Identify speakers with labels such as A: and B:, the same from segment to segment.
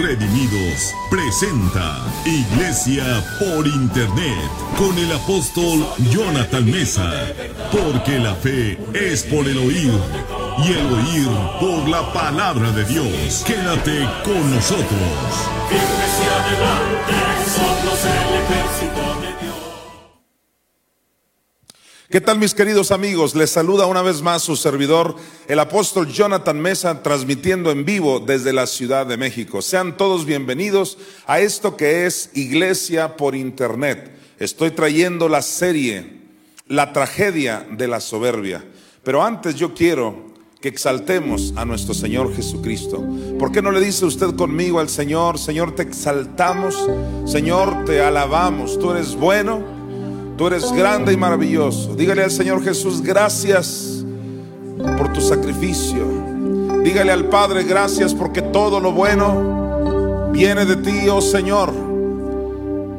A: Redimidos presenta Iglesia por Internet con el apóstol Jonathan Mesa. Porque la fe es por el oír y el oír por la palabra de Dios. Quédate con nosotros. somos
B: ¿Qué tal mis queridos amigos? Les saluda una vez más su servidor, el apóstol Jonathan Mesa, transmitiendo en vivo desde la Ciudad de México. Sean todos bienvenidos a esto que es Iglesia por Internet. Estoy trayendo la serie La tragedia de la soberbia. Pero antes yo quiero que exaltemos a nuestro Señor Jesucristo. ¿Por qué no le dice usted conmigo al Señor, Señor, te exaltamos, Señor, te alabamos, tú eres bueno? Tú eres grande y maravilloso. Dígale al Señor Jesús, gracias por tu sacrificio. Dígale al Padre, gracias porque todo lo bueno viene de ti, oh Señor.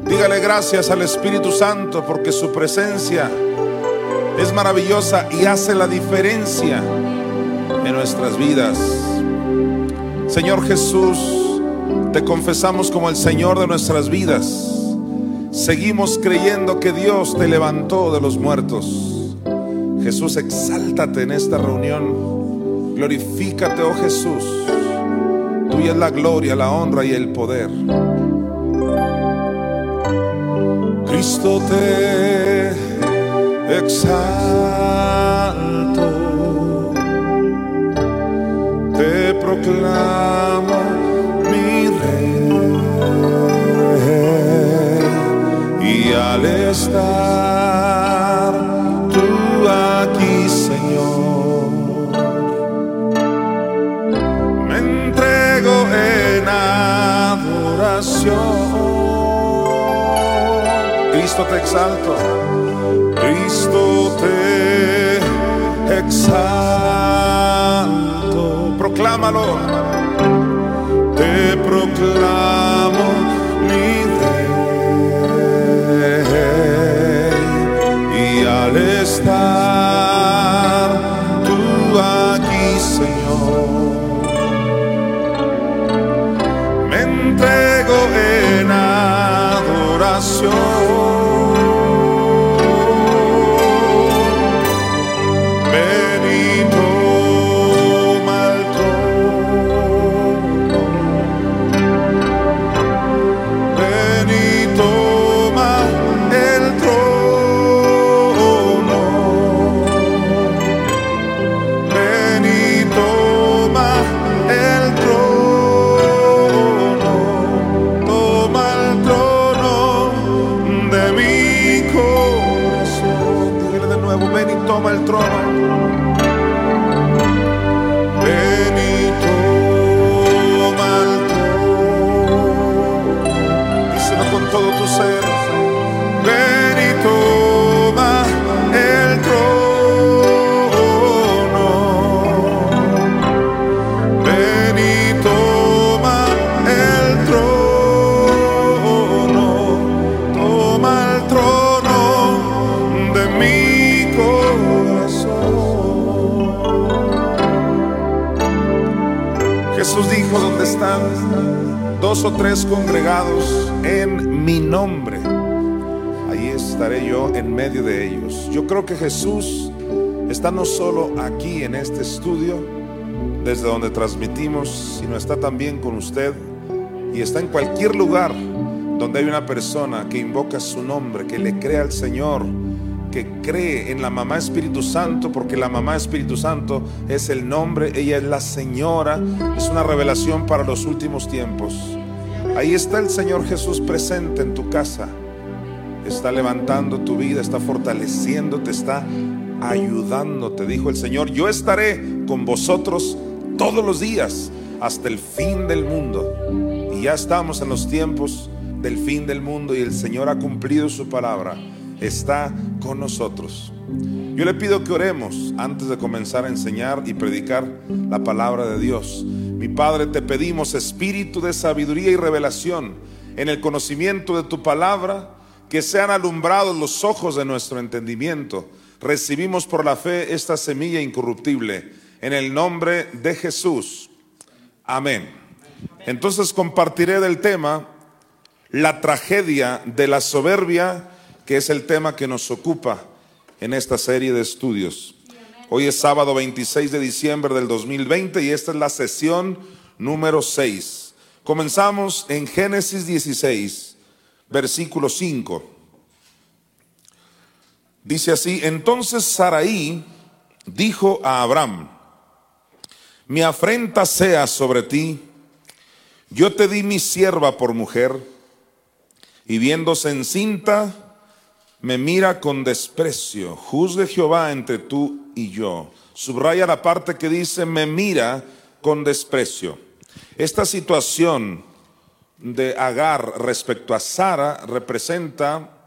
B: Dígale gracias al Espíritu Santo porque su presencia es maravillosa y hace la diferencia en nuestras vidas. Señor Jesús, te confesamos como el Señor de nuestras vidas. Seguimos creyendo que Dios te levantó de los muertos. Jesús, exáltate en esta reunión. Glorifícate, oh Jesús. Tuya es la gloria, la honra y el poder. Cristo te exalto, te proclamo al estar tú aquí, Señor, me entrego en adoración. Cristo te exalto, Cristo te exalto. Proclámalo, te proclamo estar tú aquí, Señor. Me entrego en adoración. No solo aquí en este estudio, desde donde transmitimos, sino está también con usted y está en cualquier lugar donde hay una persona que invoca su nombre, que le crea al Señor, que cree en la mamá Espíritu Santo, porque la mamá Espíritu Santo es el nombre, ella es la señora, es una revelación para los últimos tiempos. Ahí está el Señor Jesús presente en tu casa. Está levantando tu vida, está fortaleciéndote, está ayudándote. Dijo el Señor, yo estaré con vosotros todos los días hasta el fin del mundo. Y ya estamos en los tiempos del fin del mundo y el Señor ha cumplido su palabra. Está con nosotros. Yo le pido que oremos antes de comenzar a enseñar y predicar la palabra de Dios. Mi Padre, te pedimos espíritu de sabiduría y revelación en el conocimiento de tu palabra, que sean alumbrados los ojos de nuestro entendimiento. Recibimos por la fe esta semilla incorruptible. En el nombre de Jesús. Amén. Entonces compartiré del tema la tragedia de la soberbia, que es el tema que nos ocupa en esta serie de estudios. Hoy es sábado 26 de diciembre del 2020 y esta es la sesión número 6. Comenzamos en Génesis 16, versículo 5. Dice así, entonces Saraí dijo a Abraham, mi afrenta sea sobre ti, yo te di mi sierva por mujer, y viéndose encinta, me mira con desprecio. Juzgue Jehová entre tú y yo. Subraya la parte que dice, me mira con desprecio. Esta situación de Agar respecto a Sara representa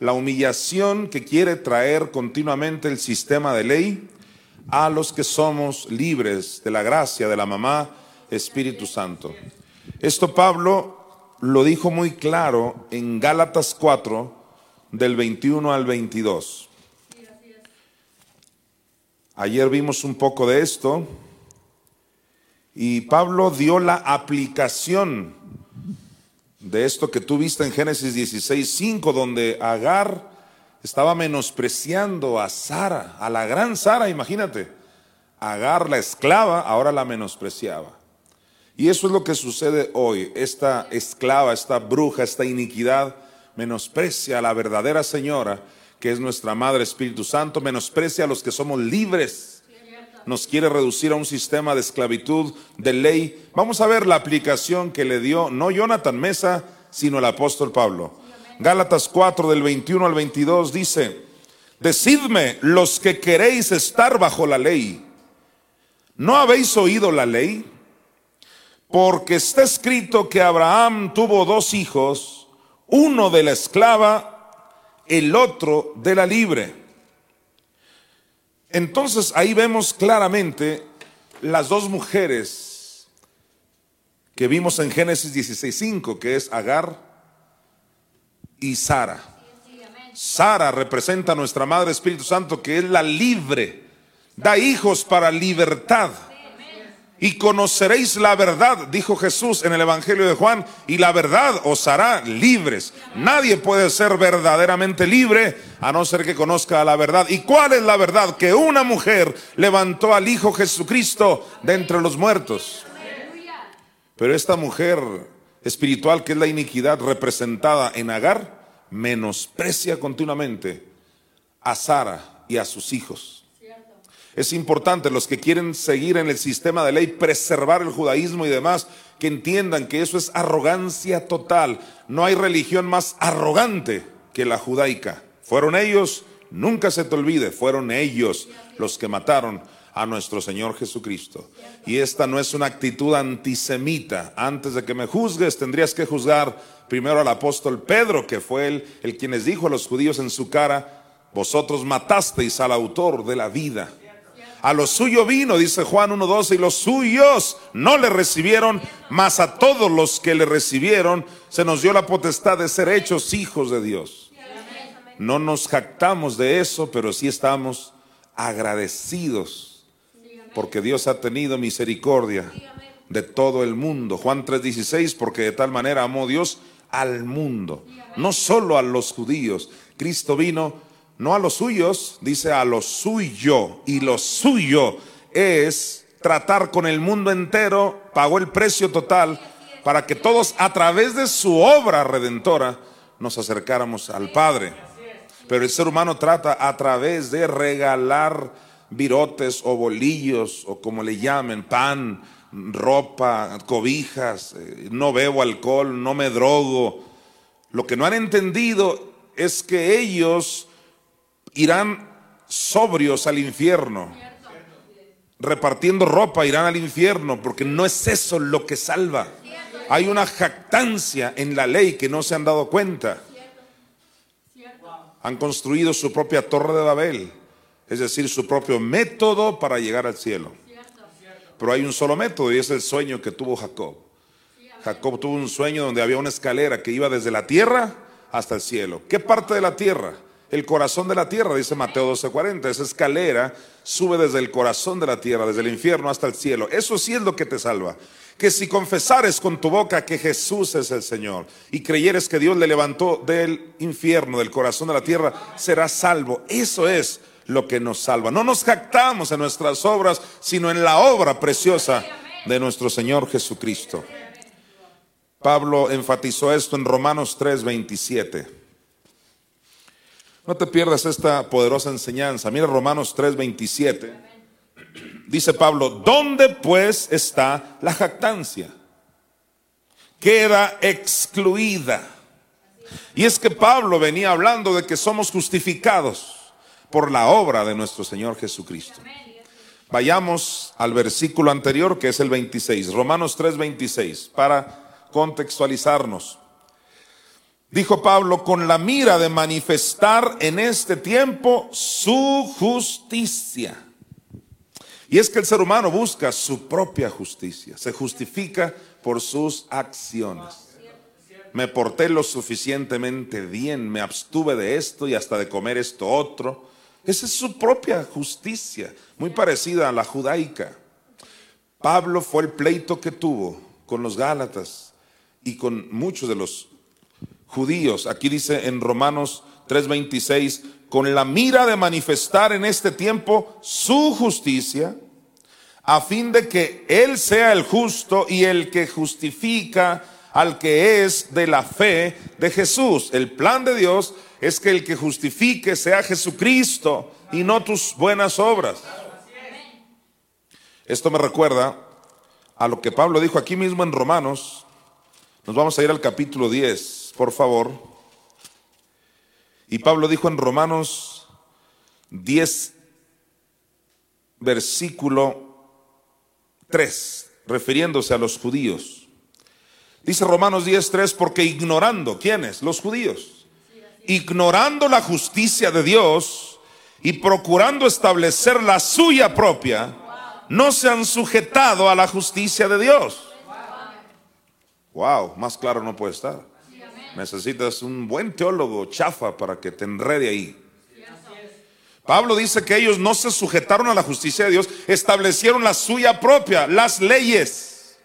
B: la humillación que quiere traer continuamente el sistema de ley a los que somos libres de la gracia de la mamá Espíritu Santo. Esto Pablo lo dijo muy claro en Gálatas 4, del 21 al 22. Ayer vimos un poco de esto y Pablo dio la aplicación de esto que tú viste en Génesis 16, 5, donde Agar estaba menospreciando a Sara, a la gran Sara, imagínate. Agar, la esclava, ahora la menospreciaba. Y eso es lo que sucede hoy. Esta esclava, esta bruja, esta iniquidad menosprecia a la verdadera señora, que es nuestra Madre Espíritu Santo, menosprecia a los que somos libres. Nos quiere reducir a un sistema de esclavitud, de ley. Vamos a ver la aplicación que le dio no Jonathan Mesa, sino el apóstol Pablo. Gálatas 4 del 21 al 22 dice, Decidme los que queréis estar bajo la ley, ¿no habéis oído la ley? Porque está escrito que Abraham tuvo dos hijos, uno de la esclava, el otro de la libre. Entonces ahí vemos claramente las dos mujeres que vimos en Génesis 16.5, que es Agar y Sara. Sara representa a nuestra Madre Espíritu Santo, que es la libre, da hijos para libertad y conoceréis la verdad, dijo Jesús en el Evangelio de Juan, y la verdad os hará libres. Nadie puede ser verdaderamente libre a no ser que conozca la verdad. ¿Y cuál es la verdad? Que una mujer levantó al Hijo Jesucristo de entre los muertos. Pero esta mujer espiritual, que es la iniquidad representada en Agar, menosprecia continuamente a Sara y a sus hijos. Es importante los que quieren seguir en el sistema de ley, preservar el judaísmo y demás, que entiendan que eso es arrogancia total. No hay religión más arrogante que la judaica. Fueron ellos, nunca se te olvide, fueron ellos los que mataron a nuestro Señor Jesucristo. Y esta no es una actitud antisemita. Antes de que me juzgues, tendrías que juzgar primero al apóstol Pedro, que fue el, el quien les dijo a los judíos en su cara, vosotros matasteis al autor de la vida. A lo suyo vino, dice Juan 1.12, y los suyos no le recibieron, mas a todos los que le recibieron se nos dio la potestad de ser hechos hijos de Dios. No nos jactamos de eso, pero sí estamos agradecidos porque Dios ha tenido misericordia de todo el mundo. Juan 3:16, porque de tal manera amó Dios al mundo, no solo a los judíos. Cristo vino no a los suyos, dice a lo suyo. Y lo suyo es tratar con el mundo entero, pagó el precio total para que todos a través de su obra redentora nos acercáramos al Padre. Pero el ser humano trata a través de regalar virotes o bolillos o como le llamen, pan, ropa, cobijas, eh, no bebo alcohol, no me drogo. Lo que no han entendido es que ellos irán sobrios al infierno. Repartiendo ropa irán al infierno, porque no es eso lo que salva. Hay una jactancia en la ley que no se han dado cuenta. Han construido su propia torre de Babel, es decir, su propio método para llegar al cielo. Pero hay un solo método y es el sueño que tuvo Jacob. Jacob tuvo un sueño donde había una escalera que iba desde la tierra hasta el cielo. ¿Qué parte de la tierra? El corazón de la tierra, dice Mateo 12:40. Esa escalera sube desde el corazón de la tierra, desde el infierno hasta el cielo. Eso sí es lo que te salva. que si confesares con tu boca que Jesús es el Señor y creyeres que Dios le levantó del infierno, del corazón de la tierra, serás salvo. Eso es lo que nos salva. No nos jactamos en nuestras obras, sino en la obra preciosa de nuestro Señor Jesucristo. Pablo enfatizó esto en Romanos 3:27. No te pierdas esta poderosa enseñanza. Mira Romanos 3:27 dice Pablo, ¿dónde pues está la jactancia? Queda excluida. Y es que Pablo venía hablando de que somos justificados por la obra de nuestro Señor Jesucristo. Vayamos al versículo anterior que es el 26, Romanos 3:26, para contextualizarnos. Dijo Pablo, con la mira de manifestar en este tiempo su justicia y es que el ser humano busca su propia justicia, se justifica por sus acciones. Me porté lo suficientemente bien, me abstuve de esto y hasta de comer esto otro. Esa es su propia justicia, muy parecida a la judaica. Pablo fue el pleito que tuvo con los Gálatas y con muchos de los judíos. Aquí dice en Romanos 3:26, con la mira de manifestar en este tiempo su justicia, a fin de que Él sea el justo y el que justifica al que es de la fe de Jesús. El plan de Dios es que el que justifique sea Jesucristo y no tus buenas obras. Esto me recuerda a lo que Pablo dijo aquí mismo en Romanos. Nos vamos a ir al capítulo 10, por favor. Y Pablo dijo en Romanos 10, versículo 3, refiriéndose a los judíos. Dice Romanos 10, 3, porque ignorando, ¿quiénes? Los judíos. Ignorando la justicia de Dios y procurando establecer la suya propia, no se han sujetado a la justicia de Dios. Wow, más claro no puede estar. Necesitas un buen teólogo chafa para que te enrede ahí. Pablo dice que ellos no se sujetaron a la justicia de Dios, establecieron la suya propia, las leyes.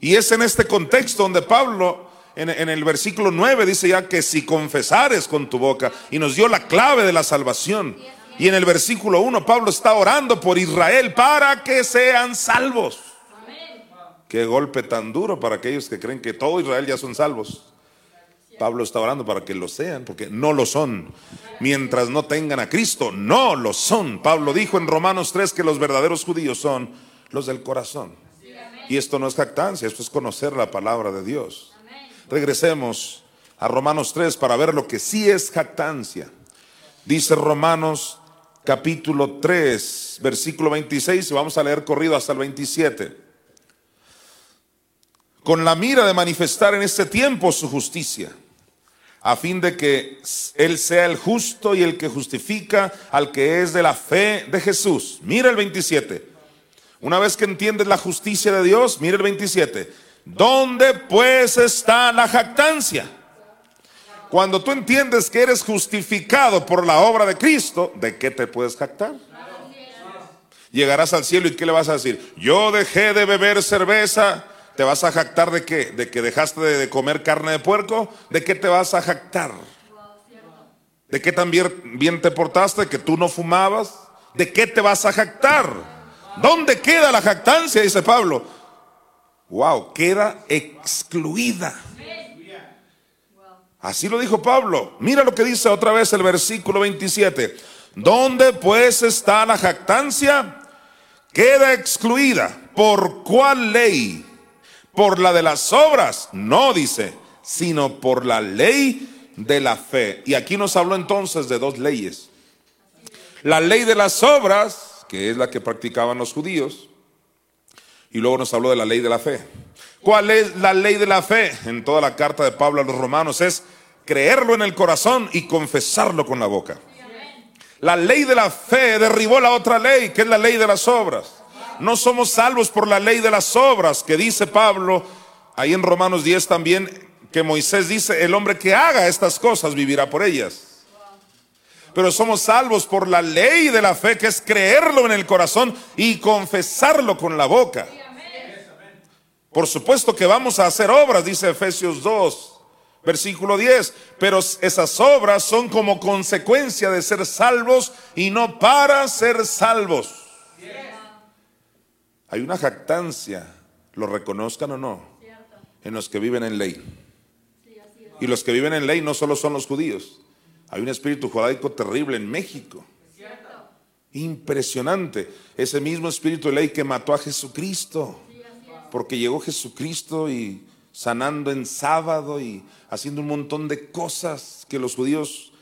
B: Y es en este contexto donde Pablo en, en, el versículo 9 dice ya que si confesares con tu boca y nos dio la clave de la salvación. Y en el versículo 1 Pablo está orando por Israel para que sean salvos. Qué golpe tan duro para aquellos que creen que todo Israel ya son salvos. Pablo está orando para que lo sean, porque no lo son. Mientras no tengan a Cristo, no lo son. Pablo dijo en Romanos 3 que los verdaderos judíos son los del corazón. Y esto no es jactancia, esto es conocer la palabra de Dios. Regresemos a Romanos 3 para ver lo que sí es jactancia. Dice Romanos capítulo 3, versículo 26, y vamos a leer corrido hasta el 27. Con la mira de manifestar en este tiempo su justicia a fin de que Él sea el justo y el que justifica al que es de la fe de Jesús. Mira el 27. Una vez que entiendes la justicia de Dios, mira el 27. ¿Dónde pues está la jactancia? Cuando tú entiendes que eres justificado por la obra de Cristo, ¿de qué te puedes jactar? Llegarás al cielo y ¿qué le vas a decir? Yo dejé de beber cerveza ¿Te vas a jactar de qué? ¿De que dejaste de comer carne de puerco? ¿De qué te vas a jactar? ¿De qué tan bien, te portaste? ¿Que tú no fumabas? ¿De qué te vas a jactar? ¿Dónde queda la jactancia? Dice Pablo. Wow, queda excluida. Así lo dijo Pablo. Mira lo que dice otra vez el versículo 27. ¿Dónde pues está la jactancia? Queda excluida. ¿Por cuál ley? Por la de las obras, no dice, sino por la ley de la fe. Y aquí nos habló entonces de dos leyes. La ley de las obras, que es la que practicaban los judíos, y luego nos habló de la ley de la fe. ¿Cuál es la ley de la fe? En toda la carta de Pablo a los romanos es creerlo en el corazón y confesarlo con la boca. La ley de la fe derribó la otra ley, que es la ley de las obras no somos salvos por la ley de las obras, que dice Pablo ahí en Romanos 10 también, que Moisés dice, el hombre que haga estas cosas vivirá por ellas. Pero somos salvos por la ley de la fe, que es creerlo en el corazón y confesarlo con la boca. Por supuesto que vamos a hacer obras, dice Efesios 2, versículo 10, pero esas obras son como consecuencia de ser salvos y no para ser salvos. Hay una jactancia, lo reconozcan o no, en los que viven en ley. Y los que viven en ley no solo son los judíos. Hay un espíritu judaico terrible en México. Impresionante. Ese mismo espíritu de ley que mató a Jesucristo. Porque llegó Jesucristo y sanando en sábado y haciendo un montón de cosas que los judíos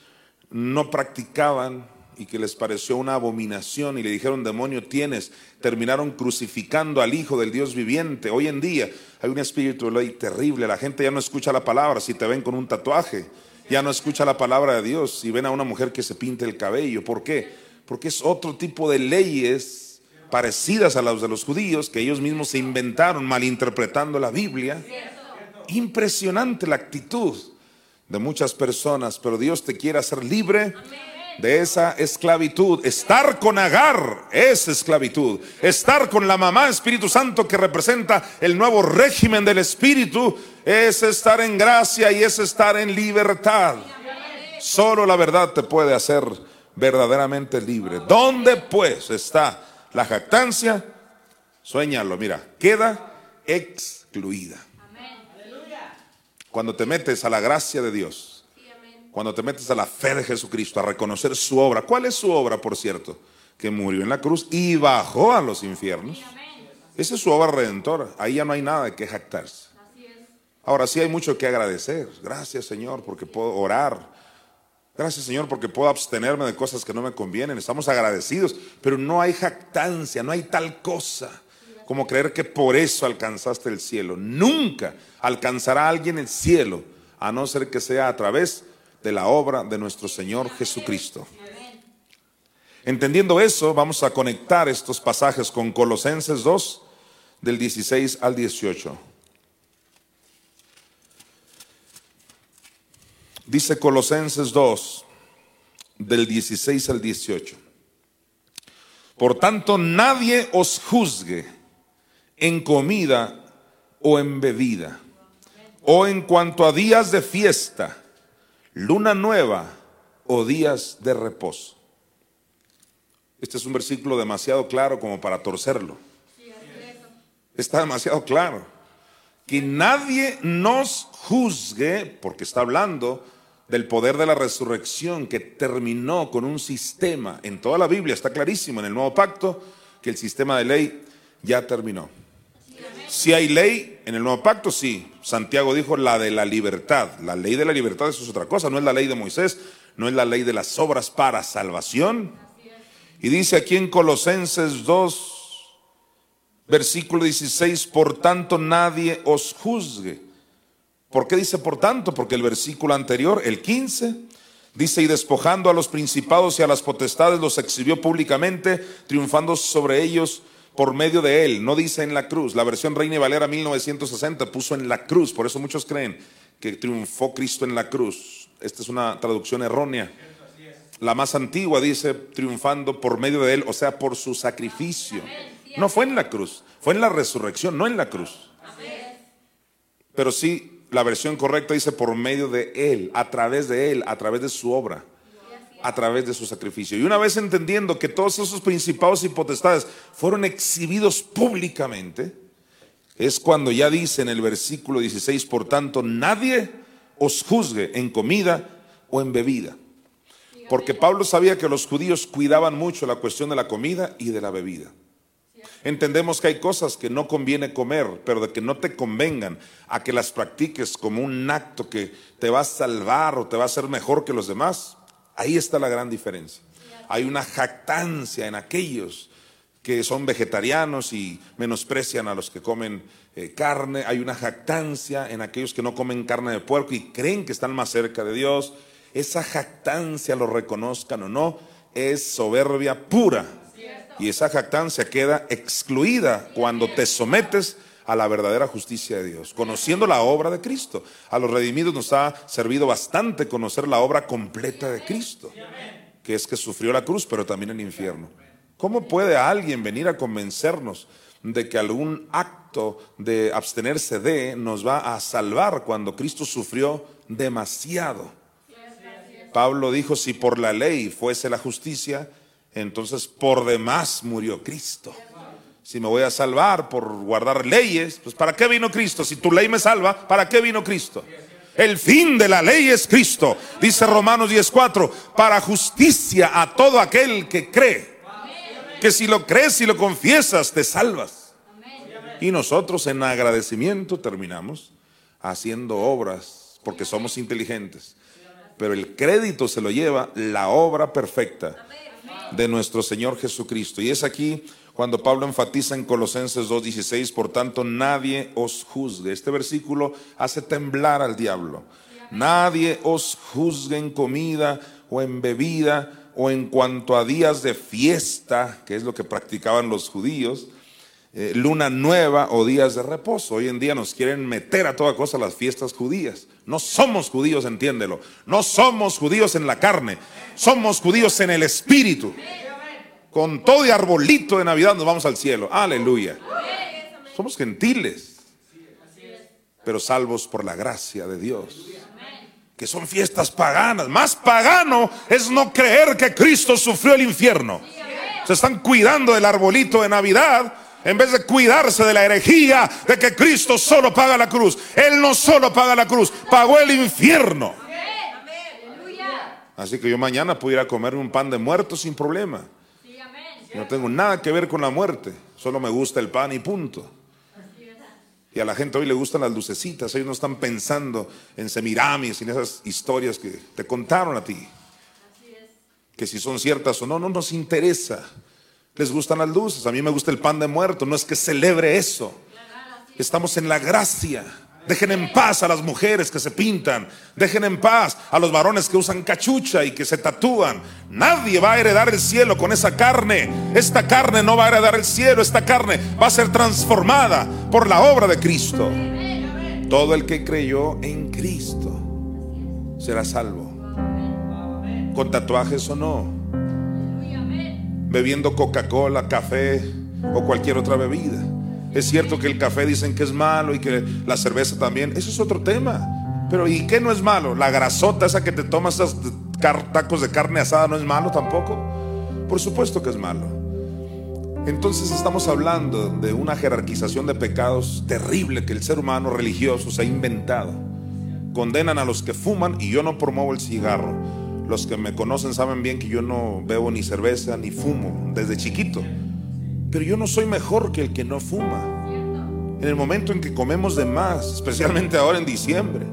B: no practicaban y que les pareció una abominación y le dijeron, demonio tienes, terminaron crucificando al Hijo del Dios viviente. Hoy en día hay un espíritu de ley terrible, la gente ya no escucha la palabra si te ven con un tatuaje, ya no escucha la palabra de Dios si ven a una mujer que se pinte el cabello. ¿Por qué? Porque es otro tipo de leyes parecidas a las de los judíos que ellos mismos se inventaron malinterpretando la Biblia. Impresionante la actitud de muchas personas, pero Dios te quiere hacer libre de esa esclavitud. Estar con Agar es esclavitud. Estar con la mamá Espíritu Santo que representa el nuevo régimen del Espíritu es estar en gracia y es estar en libertad. Solo la verdad te puede hacer verdaderamente libre. ¿Dónde pues está la jactancia? Suéñalo, mira, queda excluida. Cuando te metes a la gracia de Dios cuando te metes a la fe de Jesucristo, a reconocer su obra. ¿Cuál es su obra, por cierto? Que murió en la cruz y bajó a los infiernos. Esa es su obra redentora. Ahí ya no hay nada de que jactarse. Ahora sí hay mucho que agradecer. Gracias Señor porque puedo orar. Gracias Señor porque puedo abstenerme de cosas que no me convienen. Estamos agradecidos, pero no hay jactancia, no hay tal cosa como creer que por eso alcanzaste el cielo. Nunca alcanzará alguien el cielo a no ser que sea a través de de la obra de nuestro Señor Jesucristo. Entendiendo eso, vamos a conectar estos pasajes con Colosenses 2, del 16 al 18. Dice Colosenses 2, del 16 al 18. Por tanto, nadie os juzgue en comida o en bebida, o en cuanto a días de fiesta luna nueva o días de reposo. Este es un versículo demasiado claro como para torcerlo. Está demasiado claro. Que nadie nos juzgue, porque está hablando del poder de la resurrección que terminó con un sistema. En toda la Biblia está clarísimo, en el nuevo pacto, que el sistema de ley ya terminó. Si hay ley en el nuevo pacto, sí. Santiago dijo la de la libertad. La ley de la libertad eso es otra cosa, no es la ley de Moisés, no es la ley de las obras para salvación. Y dice aquí en Colosenses 2, versículo 16, por tanto nadie os juzgue. ¿Por qué dice por tanto? Porque el versículo anterior, el 15, dice, y despojando a los principados y a las potestades los exhibió públicamente, triunfando sobre ellos por medio de él, no dice en la cruz. La versión Reina y Valera 1960 puso en la cruz, por eso muchos creen que triunfó Cristo en la cruz. Esta es una traducción errónea. La más antigua dice triunfando por medio de él, o sea, por su sacrificio. No fue en la cruz, fue en la resurrección, no en la cruz. Pero sí, la versión correcta dice por medio de él, a través de él, a través de su obra a través de su sacrificio. Y una vez entendiendo que todos esos principados y potestades fueron exhibidos públicamente, es cuando ya dice en el versículo 16, por tanto, nadie os juzgue en comida o en bebida. Porque Pablo sabía que los judíos cuidaban mucho la cuestión de la comida y de la bebida. Entendemos que hay cosas que no conviene comer, pero de que no te convengan a que las practiques como un acto que te va a salvar o te va a hacer mejor que los demás. Ahí está la gran diferencia. Hay una jactancia en aquellos que son vegetarianos y menosprecian a los que comen eh, carne. Hay una jactancia en aquellos que no comen carne de puerco y creen que están más cerca de Dios. Esa jactancia, lo reconozcan o no, es soberbia pura. Y esa jactancia queda excluida cuando te sometes a la verdadera justicia de Dios, conociendo la obra de Cristo. A los redimidos nos ha servido bastante conocer la obra completa de Cristo, que es que sufrió la cruz, pero también el infierno. ¿Cómo puede alguien venir a convencernos de que algún acto de abstenerse de nos va a salvar cuando Cristo sufrió demasiado. Pablo dijo, si por la ley fuese la justicia, entonces por demás murió Cristo. Si me voy a salvar por guardar leyes, pues ¿para qué vino Cristo? Si tu ley me salva, ¿para qué vino Cristo? El fin de la ley es Cristo, dice Romanos 10:4, para justicia a todo aquel que cree. Que si lo crees y lo confiesas, te salvas. Y nosotros en agradecimiento terminamos haciendo obras porque somos inteligentes. Pero el crédito se lo lleva la obra perfecta de nuestro Señor Jesucristo. Y es aquí cuando Pablo enfatiza en Colosenses 2.16, por tanto nadie os juzgue. Este versículo hace temblar al diablo. Nadie os juzgue en comida o en bebida o en cuanto a días de fiesta, que es lo que practicaban los judíos, eh, luna nueva o días de reposo. Hoy en día nos quieren meter a toda cosa las fiestas judías. No somos judíos, entiéndelo. No somos judíos en la carne, somos judíos en el espíritu. Con todo y arbolito de Navidad nos vamos al cielo. Aleluya. Somos gentiles, pero salvos por la gracia de Dios. Que son fiestas paganas. Más pagano es no creer que Cristo sufrió el infierno. Se están cuidando del arbolito de Navidad en vez de cuidarse de la herejía de que Cristo solo paga la cruz. Él no solo paga la cruz, pagó el infierno. Así que yo mañana pudiera comerme un pan de muerto sin problema. No tengo nada que ver con la muerte, solo me gusta el pan y punto. Y a la gente hoy le gustan las lucecitas, ellos no están pensando en Semiramis y en esas historias que te contaron a ti. Que si son ciertas o no, no nos interesa. Les gustan las luces, a mí me gusta el pan de muerto, no es que celebre eso. Estamos en la gracia. Dejen en paz a las mujeres que se pintan. Dejen en paz a los varones que usan cachucha y que se tatúan. Nadie va a heredar el cielo con esa carne. Esta carne no va a heredar el cielo. Esta carne va a ser transformada por la obra de Cristo. Todo el que creyó en Cristo será salvo. Con tatuajes o no. Bebiendo Coca-Cola, café o cualquier otra bebida. Es cierto que el café dicen que es malo y que la cerveza también. Eso es otro tema. Pero ¿y qué no es malo? La grasota esa que te tomas esos tacos de carne asada no es malo tampoco. Por supuesto que es malo. Entonces estamos hablando de una jerarquización de pecados terrible que el ser humano religioso se ha inventado. Condenan a los que fuman y yo no promuevo el cigarro. Los que me conocen saben bien que yo no bebo ni cerveza ni fumo desde chiquito. Pero yo no soy mejor que el que no fuma. En el momento en que comemos de más, especialmente ahora en diciembre,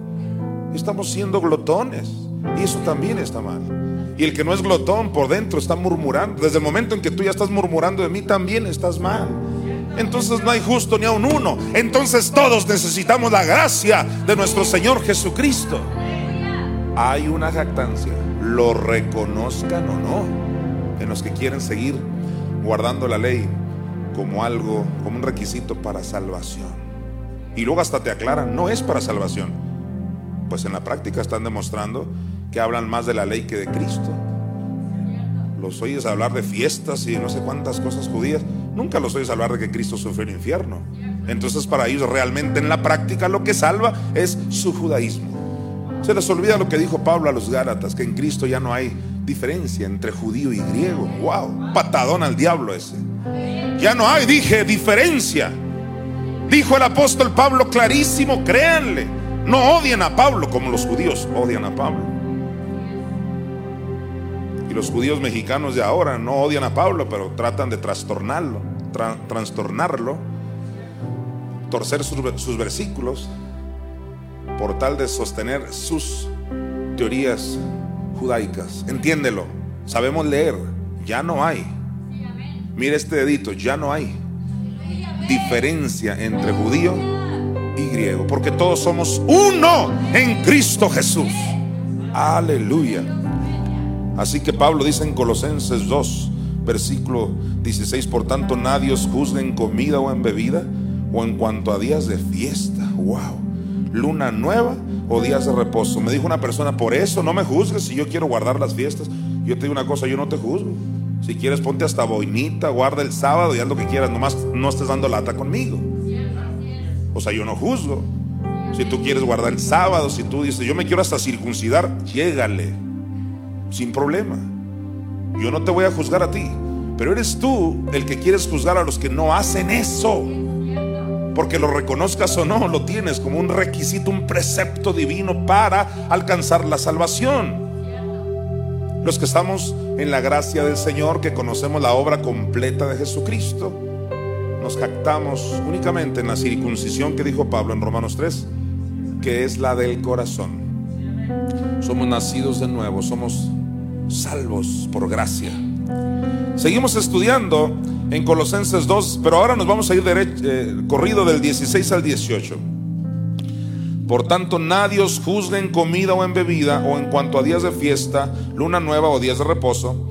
B: estamos siendo glotones. Y eso también está mal. Y el que no es glotón por dentro está murmurando. Desde el momento en que tú ya estás murmurando de mí, también estás mal. Entonces no hay justo ni a un uno. Entonces todos necesitamos la gracia de nuestro Señor Jesucristo. Hay una jactancia, lo reconozcan o no, en los que quieren seguir guardando la ley como algo, como un requisito para salvación. Y luego hasta te aclaran, no es para salvación. Pues en la práctica están demostrando que hablan más de la ley que de Cristo. Los oyes hablar de fiestas y no sé cuántas cosas judías. Nunca los oyes hablar de que Cristo sufrió el infierno. Entonces para ellos realmente en la práctica lo que salva es su judaísmo. Se les olvida lo que dijo Pablo a los Gálatas, que en Cristo ya no hay diferencia entre judío y griego. Wow, patadón al diablo ese. Ya no hay, dije, diferencia. Dijo el apóstol Pablo clarísimo, créanle. No odian a Pablo como los judíos odian a Pablo. Y los judíos mexicanos de ahora no odian a Pablo, pero tratan de trastornarlo, trastornarlo, torcer sus, sus versículos por tal de sostener sus teorías Entiéndelo, sabemos leer, ya no hay Mira este dedito, ya no hay diferencia entre judío y griego, porque todos somos uno en Cristo Jesús. Aleluya. Así que Pablo dice en Colosenses 2, versículo 16, por tanto nadie os juzgue en comida o en bebida o en cuanto a días de fiesta. Wow. Luna nueva o días de reposo. Me dijo una persona, por eso no me juzgues si yo quiero guardar las fiestas. Yo te digo una cosa, yo no te juzgo. Si quieres, ponte hasta boinita, guarda el sábado y haz lo que quieras, nomás no estés dando lata conmigo. O sea, yo no juzgo. Si tú quieres guardar el sábado, si tú dices, yo me quiero hasta circuncidar, llégale, sin problema. Yo no te voy a juzgar a ti, pero eres tú el que quieres juzgar a los que no hacen eso. Porque lo reconozcas o no, lo tienes como un requisito, un precepto divino para alcanzar la salvación. Los que estamos en la gracia del Señor, que conocemos la obra completa de Jesucristo, nos jactamos únicamente en la circuncisión que dijo Pablo en Romanos 3, que es la del corazón. Somos nacidos de nuevo, somos salvos por gracia. Seguimos estudiando en Colosenses 2, pero ahora nos vamos a ir eh, corrido del 16 al 18. Por tanto, nadie os juzgue en comida o en bebida, o en cuanto a días de fiesta, luna nueva o días de reposo,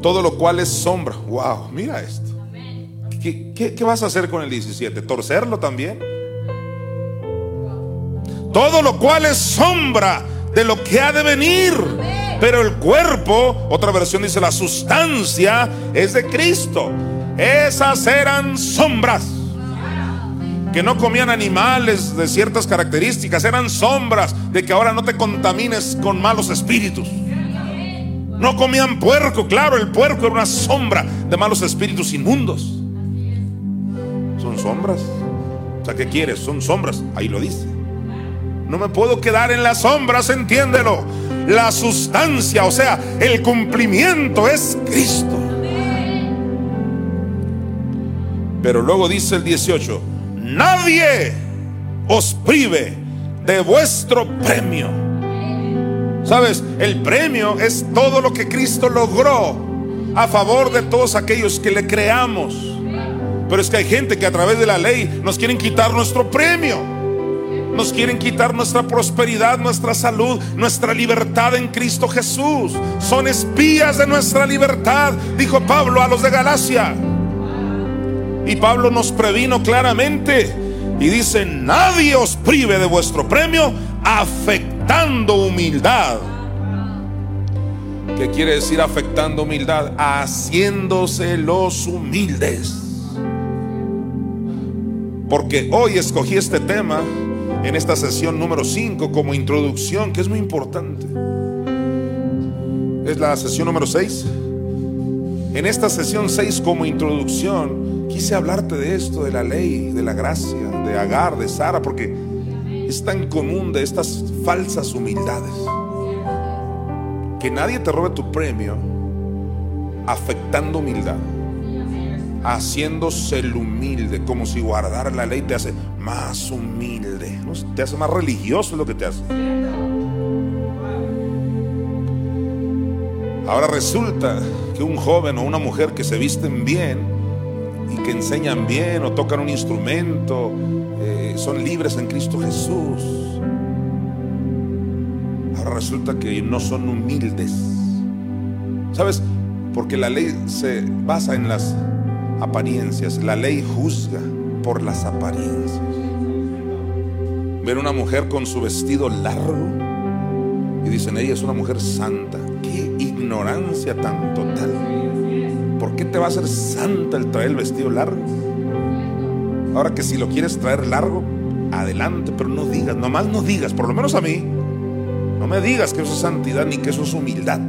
B: todo lo cual es sombra. Wow, mira esto. ¿Qué, qué vas a hacer con el 17? ¿Torcerlo también? Todo lo cual es sombra de lo que ha de venir. Pero el cuerpo, otra versión dice la sustancia, es de Cristo. Esas eran sombras que no comían animales de ciertas características, eran sombras de que ahora no te contamines con malos espíritus. No comían puerco, claro, el puerco era una sombra de malos espíritus inmundos. Son sombras. O sea, ¿qué quieres? Son sombras. Ahí lo dice. No me puedo quedar en las sombras, entiéndelo. La sustancia, o sea, el cumplimiento es Cristo. Pero luego dice el 18, nadie os prive de vuestro premio. Sabes, el premio es todo lo que Cristo logró a favor de todos aquellos que le creamos. Pero es que hay gente que a través de la ley nos quieren quitar nuestro premio. Nos quieren quitar nuestra prosperidad, nuestra salud, nuestra libertad en Cristo Jesús. Son espías de nuestra libertad, dijo Pablo a los de Galacia. Y Pablo nos previno claramente y dice, nadie os prive de vuestro premio afectando humildad. ¿Qué quiere decir afectando humildad? Haciéndose los humildes. Porque hoy escogí este tema en esta sesión número 5 como introducción, que es muy importante. Es la sesión número 6. En esta sesión 6 como introducción quise hablarte de esto, de la ley, de la gracia, de Agar, de Sara, porque es tan común de estas falsas humildades. Que nadie te robe tu premio afectando humildad haciéndose el humilde, como si guardar la ley te hace más humilde, te hace más religioso lo que te hace. Ahora resulta que un joven o una mujer que se visten bien y que enseñan bien o tocan un instrumento, eh, son libres en Cristo Jesús. Ahora resulta que no son humildes. ¿Sabes? Porque la ley se basa en las apariencias. La ley juzga por las apariencias. Ver una mujer con su vestido largo y dicen, ella es una mujer santa. Qué ignorancia tan total. ¿Por qué te va a hacer santa el traer el vestido largo? Ahora que si lo quieres traer largo, adelante, pero no digas, nomás no digas, por lo menos a mí, no me digas que eso es santidad ni que eso es humildad.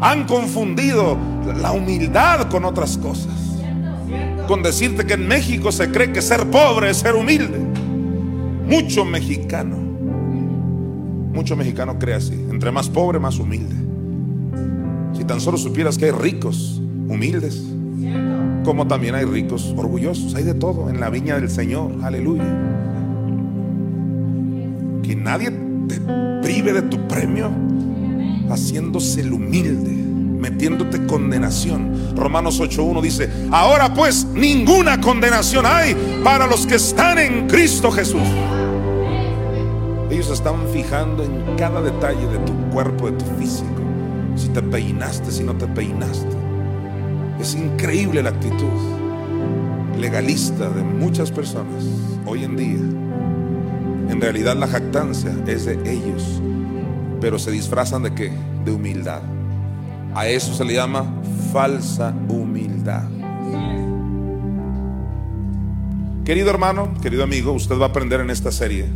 B: Han confundido la humildad con otras cosas. Con decirte que en México se cree que ser pobre es ser humilde. Mucho mexicano, mucho mexicano cree así. Entre más pobre, más humilde. Si tan solo supieras que hay ricos humildes, como también hay ricos orgullosos. Hay de todo en la viña del Señor. Aleluya. Que nadie te prive de tu premio haciéndose el humilde, metiéndote condenación. Romanos 8.1 dice, ahora pues ninguna condenación hay para los que están en Cristo Jesús. Ellos están fijando en cada detalle de tu cuerpo, de tu físico. Si te peinaste, si no te peinaste. Es increíble la actitud legalista de muchas personas hoy en día. En realidad la jactancia es de ellos pero se disfrazan de qué? De humildad. A eso se le llama falsa humildad. Querido hermano, querido amigo, usted va a aprender en esta serie,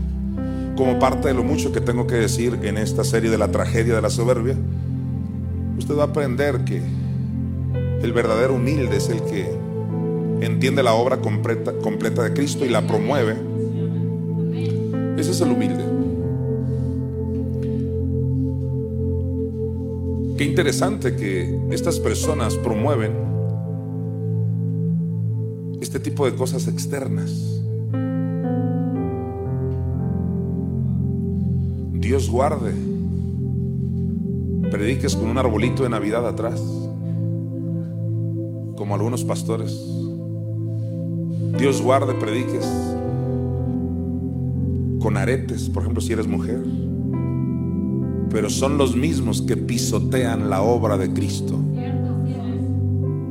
B: como parte de lo mucho que tengo que decir en esta serie de la tragedia de la soberbia, usted va a aprender que el verdadero humilde es el que entiende la obra completa, completa de Cristo y la promueve. Ese es el humilde. Qué interesante que estas personas promueven este tipo de cosas externas. Dios guarde. Prediques con un arbolito de Navidad atrás, como algunos pastores. Dios guarde, prediques con aretes, por ejemplo, si eres mujer pero son los mismos que pisotean la obra de Cristo.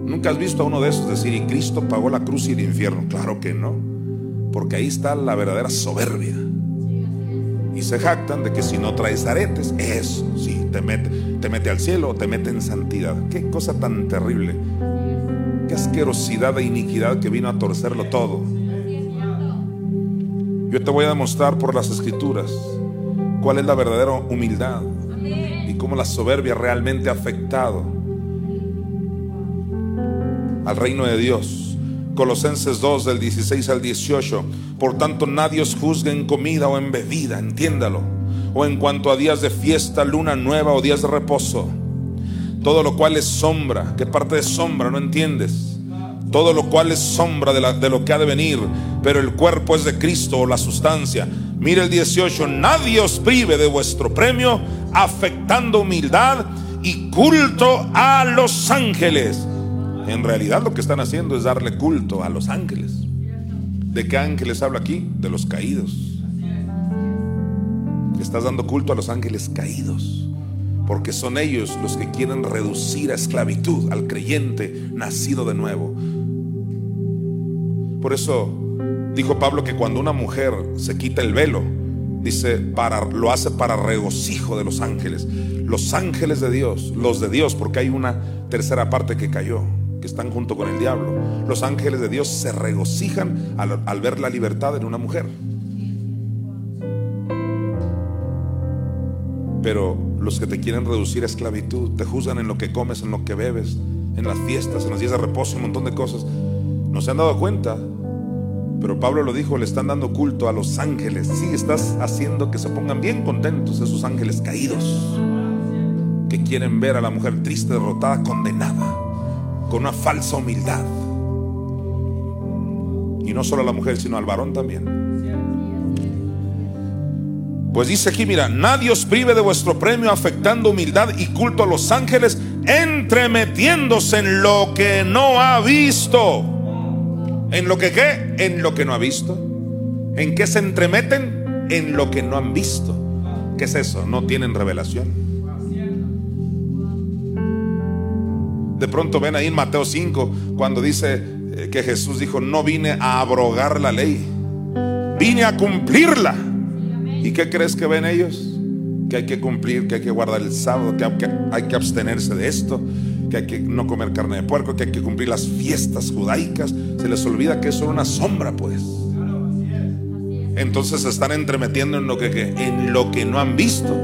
B: Nunca has visto a uno de esos decir, y Cristo pagó la cruz y el infierno. Claro que no, porque ahí está la verdadera soberbia. Y se jactan de que si no traes aretes, eso sí, te mete, te mete al cielo o te mete en santidad. Qué cosa tan terrible. Qué asquerosidad e iniquidad que vino a torcerlo todo. Yo te voy a demostrar por las escrituras cuál es la verdadera humildad cómo la soberbia realmente ha afectado al reino de Dios. Colosenses 2 del 16 al 18. Por tanto, nadie os juzgue en comida o en bebida, entiéndalo, o en cuanto a días de fiesta, luna nueva o días de reposo. Todo lo cual es sombra. ¿Qué parte de sombra? ¿No entiendes? Todo lo cual es sombra de, de lo que ha de venir, pero el cuerpo es de Cristo o la sustancia. Mire el 18, nadie os prive de vuestro premio, afectando humildad y culto a los ángeles. En realidad lo que están haciendo es darle culto a los ángeles. ¿De qué ángeles habla aquí? De los caídos. Estás dando culto a los ángeles caídos, porque son ellos los que quieren reducir a esclavitud al creyente nacido de nuevo. Por eso Dijo Pablo que cuando una mujer se quita el velo, dice, para, lo hace para regocijo de los ángeles. Los ángeles de Dios, los de Dios, porque hay una tercera parte que cayó, que están junto con el diablo. Los ángeles de Dios se regocijan al, al ver la libertad en una mujer. Pero los que te quieren reducir a esclavitud, te juzgan en lo que comes, en lo que bebes, en las fiestas, en los días de reposo, un montón de cosas. No se han dado cuenta pero Pablo lo dijo, le están dando culto a los ángeles. Sí, estás haciendo que se pongan bien contentos esos ángeles caídos, que quieren ver a la mujer triste, derrotada, condenada, con una falsa humildad. Y no solo a la mujer, sino al varón también. Pues dice aquí, mira, nadie os prive de vuestro premio afectando humildad y culto a los ángeles, entremetiéndose en lo que no ha visto ¿En lo que qué? En lo que no ha visto. ¿En qué se entremeten? En lo que no han visto. ¿Qué es eso? No tienen revelación. De pronto ven ahí en Mateo 5 cuando dice eh, que Jesús dijo, no vine a abrogar la ley, vine a cumplirla. ¿Y qué crees que ven ellos? Que hay que cumplir, que hay que guardar el sábado, que hay que abstenerse de esto, que hay que no comer carne de puerco, que hay que cumplir las fiestas judaicas. Se les olvida que es solo una sombra, pues. Entonces se están entremetiendo en lo que, en lo que no han visto.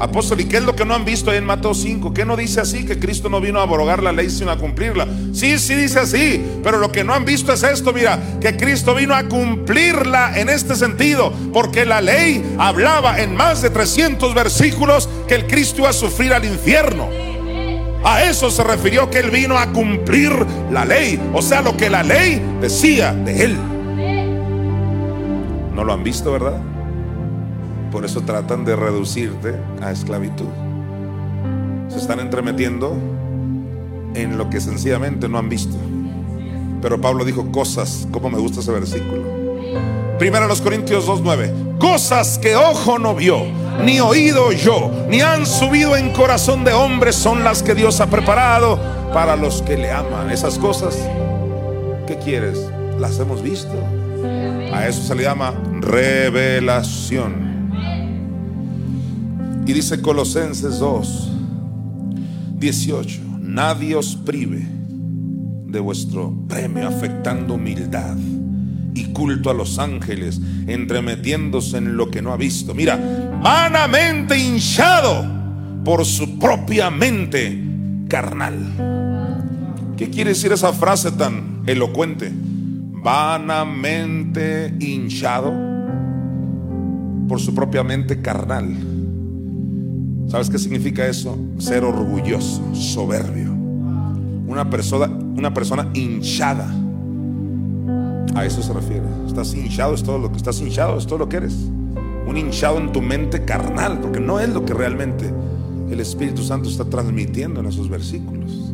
B: Apóstol, ¿y qué es lo que no han visto ahí en Mateo 5? ¿Qué no dice así? Que Cristo no vino a abrogar la ley sino a cumplirla. Sí, sí dice así, pero lo que no han visto es esto, mira, que Cristo vino a cumplirla en este sentido, porque la ley hablaba en más de 300 versículos que el Cristo iba a sufrir al infierno. A eso se refirió que Él vino a cumplir la ley, o sea, lo que la ley decía de Él. No lo han visto, ¿verdad? Por eso tratan de reducirte a esclavitud. Se están entremetiendo en lo que sencillamente no han visto. Pero Pablo dijo cosas, como me gusta ese versículo. Primero los Corintios 2.9. Cosas que ojo no vio ni oído yo, ni han subido en corazón de hombre, son las que Dios ha preparado para los que le aman. Esas cosas, ¿qué quieres? Las hemos visto. A eso se le llama revelación. Y dice Colosenses 2, 18. Nadie os prive de vuestro premio afectando humildad y culto a los ángeles, entremetiéndose en lo que no ha visto. Mira, vanamente hinchado por su propia mente carnal. ¿Qué quiere decir esa frase tan elocuente? Vanamente hinchado por su propia mente carnal. ¿Sabes qué significa eso? Ser orgulloso, soberbio. Una persona, una persona hinchada. A eso se refiere. Estás hinchado, es todo lo que estás hinchado, es todo lo que eres. Un hinchado en tu mente carnal, porque no es lo que realmente el Espíritu Santo está transmitiendo en esos versículos.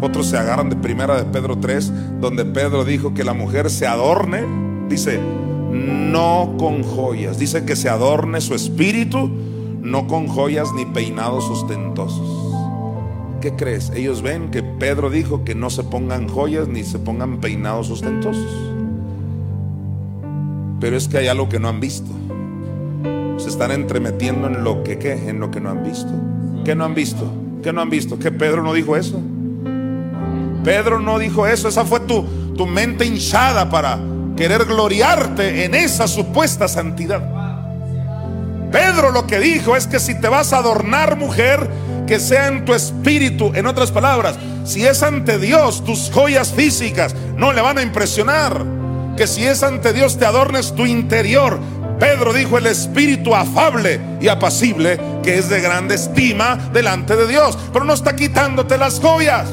B: Otros se agarran de primera de Pedro 3, donde Pedro dijo que la mujer se adorne, dice, no con joyas, dice que se adorne su espíritu no con joyas ni peinados ostentosos. ¿Qué crees? Ellos ven que Pedro dijo que no se pongan joyas ni se pongan peinados ostentosos. Pero es que hay algo que no han visto. Están entremetiendo en lo que qué, en lo que no han visto. ¿Qué no han visto? ¿Qué no han visto? ¿Que Pedro no dijo eso? Pedro no dijo eso. Esa fue tu, tu mente hinchada para querer gloriarte en esa supuesta santidad. Pedro lo que dijo es que si te vas a adornar mujer, que sea en tu espíritu. En otras palabras, si es ante Dios, tus joyas físicas no le van a impresionar. Que si es ante Dios, te adornes tu interior. Pedro dijo el espíritu afable y apacible, que es de grande estima delante de Dios. Pero no está quitándote las joyas.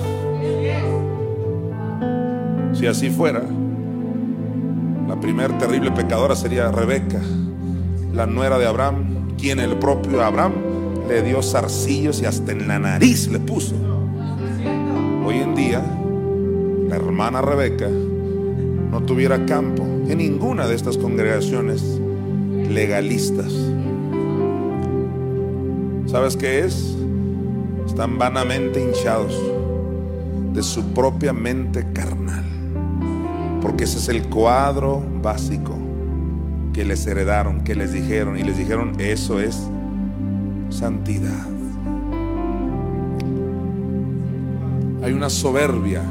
B: Si así fuera, la primer terrible pecadora sería Rebeca la nuera de Abraham, quien el propio Abraham le dio zarcillos y hasta en la nariz le puso. Hoy en día, la hermana Rebeca no tuviera campo en ninguna de estas congregaciones legalistas. ¿Sabes qué es? Están vanamente hinchados de su propia mente carnal. Porque ese es el cuadro básico que les heredaron, que les dijeron y les dijeron, eso es santidad. Hay una soberbia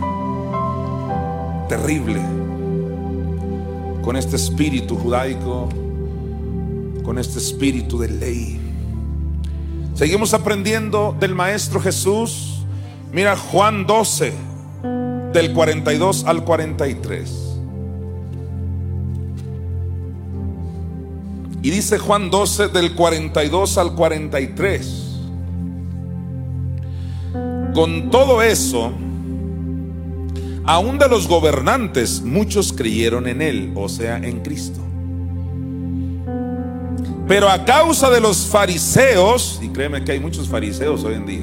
B: terrible con este espíritu judaico, con este espíritu de ley. Seguimos aprendiendo del Maestro Jesús. Mira Juan 12, del 42 al 43. Y dice Juan 12 del 42 al 43. Con todo eso, aún de los gobernantes, muchos creyeron en Él, o sea, en Cristo. Pero a causa de los fariseos, y créeme que hay muchos fariseos hoy en día.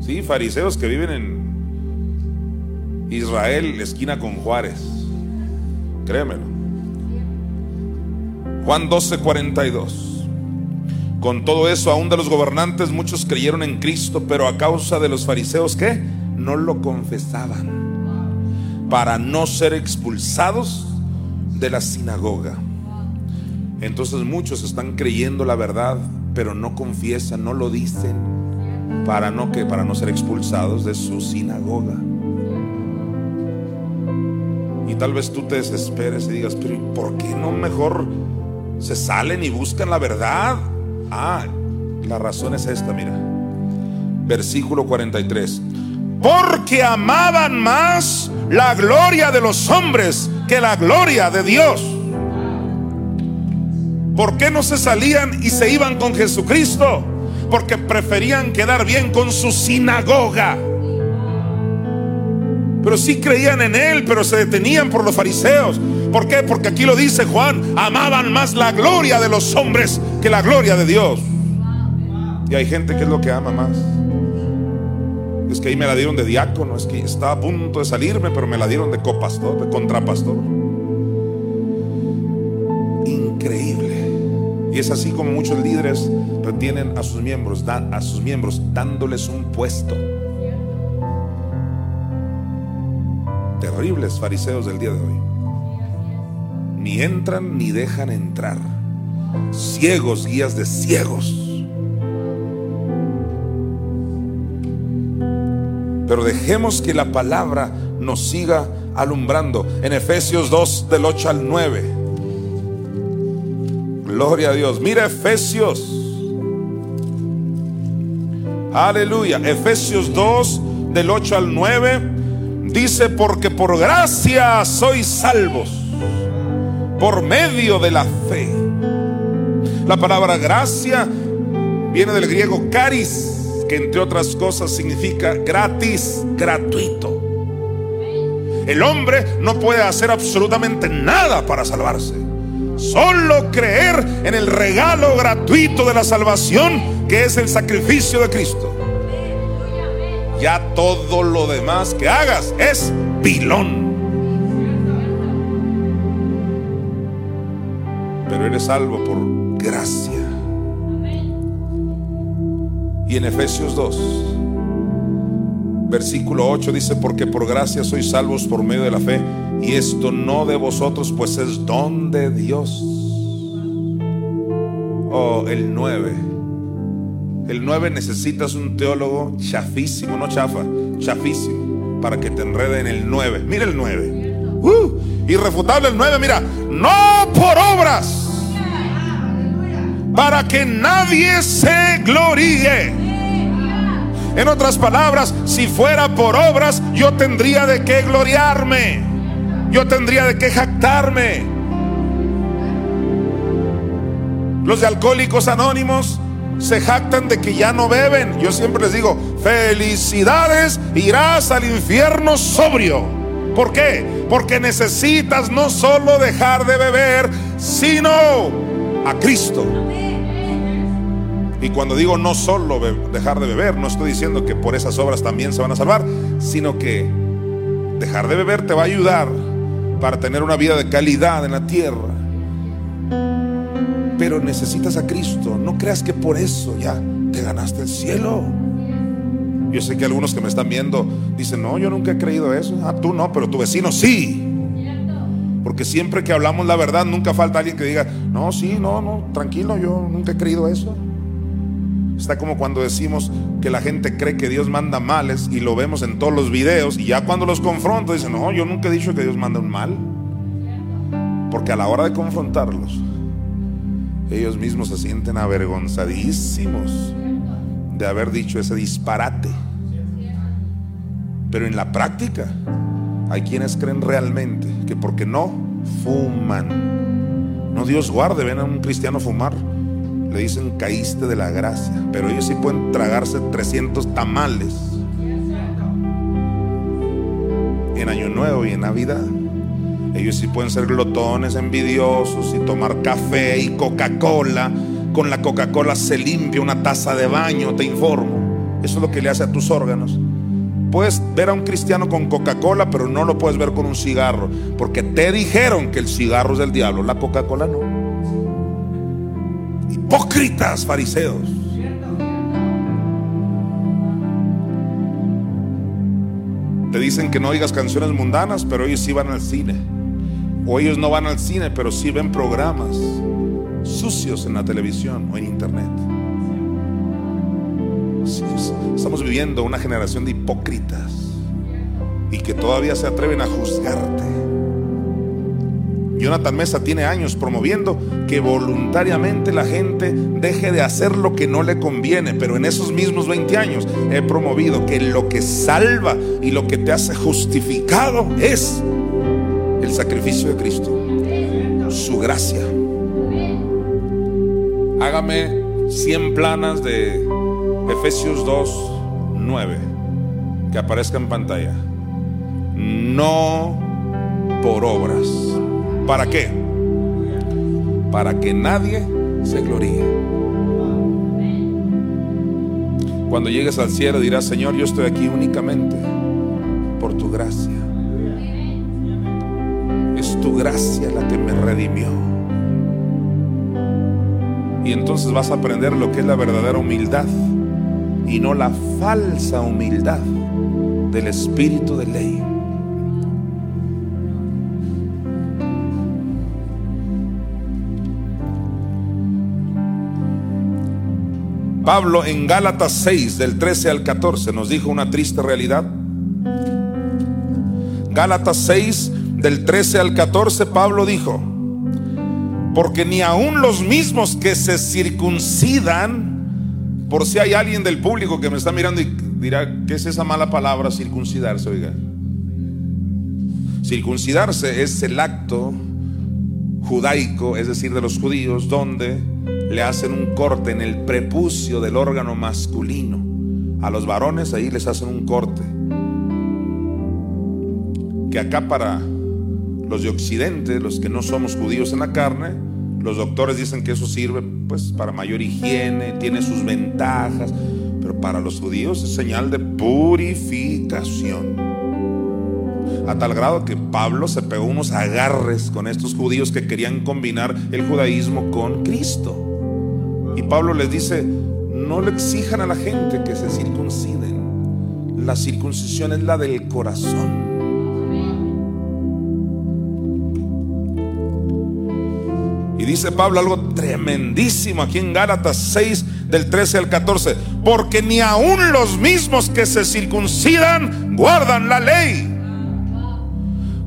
B: Sí, fariseos que viven en Israel, esquina con Juárez. Créemelo. Juan 12, 42. Con todo eso, aún de los gobernantes, muchos creyeron en Cristo, pero a causa de los fariseos que no lo confesaban para no ser expulsados de la sinagoga. Entonces muchos están creyendo la verdad, pero no confiesan, no lo dicen para no que para no ser expulsados de su sinagoga. Y tal vez tú te desesperes y digas, pero ¿por qué no mejor se salen y buscan la verdad. Ah, la razón es esta, mira. Versículo 43. Porque amaban más la gloria de los hombres que la gloria de Dios. ¿Por qué no se salían y se iban con Jesucristo? Porque preferían quedar bien con su sinagoga. Pero sí creían en Él, pero se detenían por los fariseos. ¿Por qué? Porque aquí lo dice Juan, amaban más la gloria de los hombres que la gloria de Dios. Y hay gente que es lo que ama más. Es que ahí me la dieron de diácono, es que estaba a punto de salirme, pero me la dieron de copastor, de contrapastor. Y es así como muchos líderes retienen a sus miembros, a sus miembros dándoles un puesto. Terribles fariseos del día de hoy ni entran ni dejan entrar. Ciegos, guías de ciegos. Pero dejemos que la palabra nos siga alumbrando. En Efesios 2 del 8 al 9. Gloria a Dios. Mira Efesios. Aleluya. Efesios 2 del 8 al 9. Dice, porque por gracia sois salvos. Por medio de la fe. La palabra gracia viene del griego caris, que entre otras cosas significa gratis, gratuito. El hombre no puede hacer absolutamente nada para salvarse. Solo creer en el regalo gratuito de la salvación que es el sacrificio de Cristo. Ya todo lo demás que hagas es pilón. Pero eres salvo por gracia. Y en Efesios 2, versículo 8 dice, porque por gracia sois salvos por medio de la fe, y esto no de vosotros, pues es don de Dios. Oh, el 9. El 9 necesitas un teólogo chafísimo, no chafa, chafísimo, para que te enrede en el 9. Mira el 9. Uh, irrefutable el 9, mira, no por obras para que nadie se gloríe. En otras palabras, si fuera por obras, yo tendría de qué gloriarme. Yo tendría de qué jactarme. Los de alcohólicos anónimos se jactan de que ya no beben. Yo siempre les digo, felicidades, irás al infierno sobrio. ¿Por qué? Porque necesitas no solo dejar de beber, sino a Cristo. Y cuando digo no solo dejar de beber, no estoy diciendo que por esas obras también se van a salvar, sino que dejar de beber te va a ayudar para tener una vida de calidad en la tierra. Pero necesitas a Cristo. No creas que por eso ya te ganaste el cielo. Yo sé que algunos que me están viendo dicen, no, yo nunca he creído eso. Ah, tú no, pero tu vecino sí. Porque siempre que hablamos la verdad, nunca falta alguien que diga, no, sí, no, no, tranquilo, yo nunca he creído eso. Está como cuando decimos que la gente cree que Dios manda males y lo vemos en todos los videos y ya cuando los confronto dicen, no, yo nunca he dicho que Dios manda un mal. Porque a la hora de confrontarlos, ellos mismos se sienten avergonzadísimos de haber dicho ese disparate. Pero en la práctica hay quienes creen realmente que porque no fuman, no Dios guarde, ven a un cristiano fumar le dicen caíste de la gracia, pero ellos sí pueden tragarse 300 tamales en Año Nuevo y en Navidad. Ellos sí pueden ser glotones, envidiosos y tomar café y Coca-Cola. Con la Coca-Cola se limpia una taza de baño, te informo. Eso es lo que le hace a tus órganos. Puedes ver a un cristiano con Coca-Cola, pero no lo puedes ver con un cigarro, porque te dijeron que el cigarro es del diablo, la Coca-Cola no hipócritas fariseos. Te dicen que no oigas canciones mundanas, pero ellos sí van al cine. O ellos no van al cine, pero sí ven programas sucios en la televisión o en internet. estamos viviendo una generación de hipócritas y que todavía se atreven a juzgarte. Jonathan Mesa tiene años promoviendo que voluntariamente la gente deje de hacer lo que no le conviene, pero en esos mismos 20 años he promovido que lo que salva y lo que te hace justificado es el sacrificio de Cristo, su gracia. Hágame 100 planas de Efesios 2, 9, que aparezca en pantalla. No por obras ¿Para qué? Para que nadie se gloríe. Cuando llegues al cielo dirás, Señor, yo estoy aquí únicamente por tu gracia. Es tu gracia la que me redimió. Y entonces vas a aprender lo que es la verdadera humildad y no la falsa humildad del espíritu de ley. Pablo en Gálatas 6 del 13 al 14 nos dijo una triste realidad. Gálatas 6, del 13 al 14, Pablo dijo, porque ni aun los mismos que se circuncidan, por si hay alguien del público que me está mirando y dirá, ¿qué es esa mala palabra circuncidarse? Oiga, circuncidarse es el acto judaico, es decir, de los judíos, donde le hacen un corte en el prepucio del órgano masculino. A los varones ahí les hacen un corte. Que acá para los de Occidente, los que no somos judíos en la carne, los doctores dicen que eso sirve pues para mayor higiene, tiene sus ventajas, pero para los judíos es señal de purificación. A tal grado que Pablo se pegó unos agarres con estos judíos que querían combinar el judaísmo con Cristo. Y Pablo les dice, no le exijan a la gente que se circunciden. La circuncisión es la del corazón. Y dice Pablo algo tremendísimo aquí en Gálatas 6 del 13 al 14. Porque ni aun los mismos que se circuncidan guardan la ley.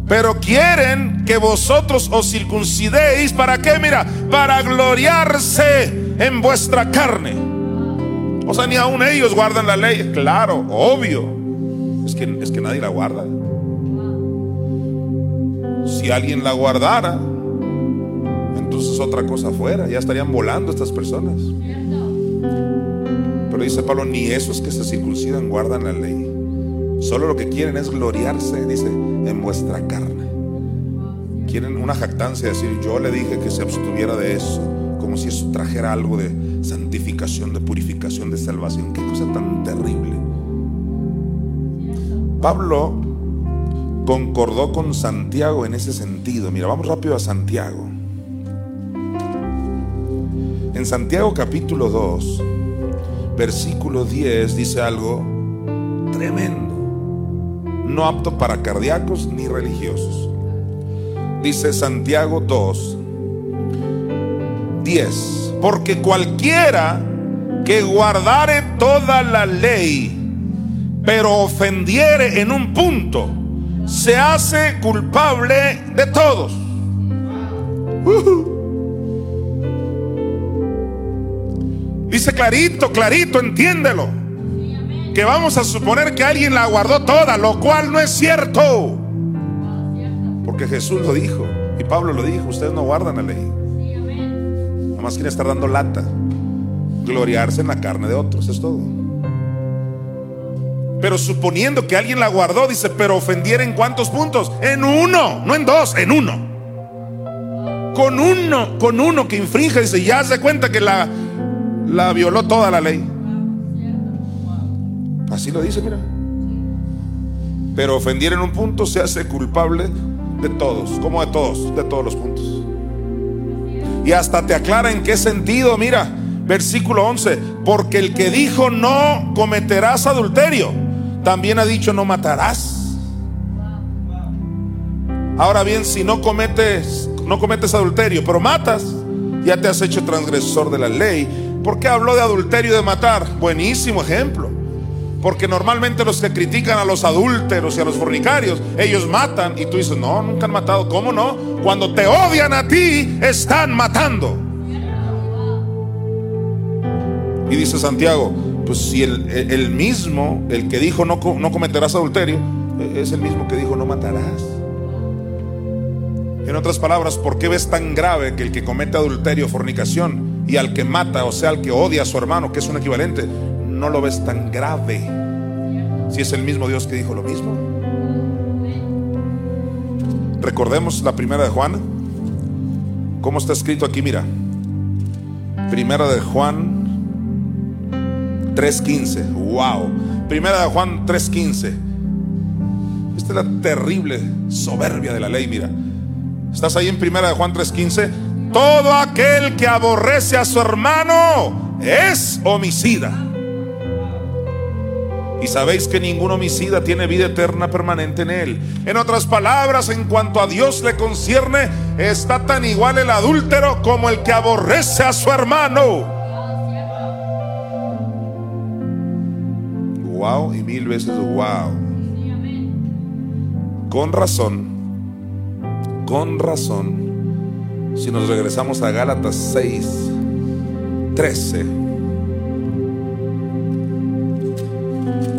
B: Pero quieren que vosotros os circuncidéis. ¿Para qué? Mira, para gloriarse en vuestra carne. O sea, ni aun ellos guardan la ley. Claro, obvio. Es que, es que nadie la guarda. Si alguien la guardara, entonces otra cosa fuera, ya estarían volando estas personas. Pero dice Pablo, ni esos que se circuncidan guardan la ley. Solo lo que quieren es gloriarse, dice, en vuestra carne. Quieren una jactancia, decir, yo le dije que se abstuviera de eso, como si eso trajera algo de santificación, de purificación, de salvación. Qué cosa tan terrible. Pablo concordó con Santiago en ese sentido. Mira, vamos rápido a Santiago. En Santiago capítulo 2, versículo 10 dice algo tremendo. No apto para cardíacos ni religiosos. Dice Santiago 2, 10. Porque cualquiera que guardare toda la ley, pero ofendiere en un punto, se hace culpable de todos. Dice clarito, clarito, entiéndelo. Que vamos a suponer que alguien la guardó toda, lo cual no es cierto. Porque Jesús lo dijo y Pablo lo dijo, ustedes no guardan la ley. Nada más quieren estar dando lata. Gloriarse en la carne de otros, es todo. Pero suponiendo que alguien la guardó, dice, pero ofendiera en cuántos puntos? En uno, no en dos, en uno. Con uno, con uno que infringe, dice, ya se cuenta que la, la violó toda la ley. Así lo dice, mira. Pero ofendiera en un punto se hace culpable de todos, como de todos, de todos los puntos. Y hasta te aclara en qué sentido, mira, versículo 11, porque el que dijo no cometerás adulterio, también ha dicho no matarás. Ahora bien, si no cometes no cometes adulterio, pero matas, ya te has hecho transgresor de la ley. ¿Por qué habló de adulterio y de matar? Buenísimo ejemplo. Porque normalmente los que critican a los adúlteros y a los fornicarios, ellos matan y tú dices, no, nunca han matado. ¿Cómo no? Cuando te odian a ti, están matando. Y dice Santiago, pues si el, mismo, el que dijo no, no cometerás adulterio, es el mismo que dijo no matarás. En otras palabras, ¿por qué ves tan grave que el que comete adulterio, fornicación y al que mata, o sea, al que odia a su hermano, que es un equivalente, no lo ves tan grave? Si es el mismo Dios que dijo lo mismo. Recordemos la primera de Juan. ¿Cómo está escrito aquí? Mira. Primera de Juan 3.15. Wow. Primera de Juan 3.15. Esta es la terrible soberbia de la ley, mira. ¿Estás ahí en primera de Juan 3:15? Todo aquel que aborrece a su hermano es homicida. Y sabéis que ningún homicida tiene vida eterna permanente en él. En otras palabras, en cuanto a Dios le concierne, está tan igual el adúltero como el que aborrece a su hermano. Wow y mil veces wow. Con razón, con razón, si nos regresamos a Gálatas 6, 13,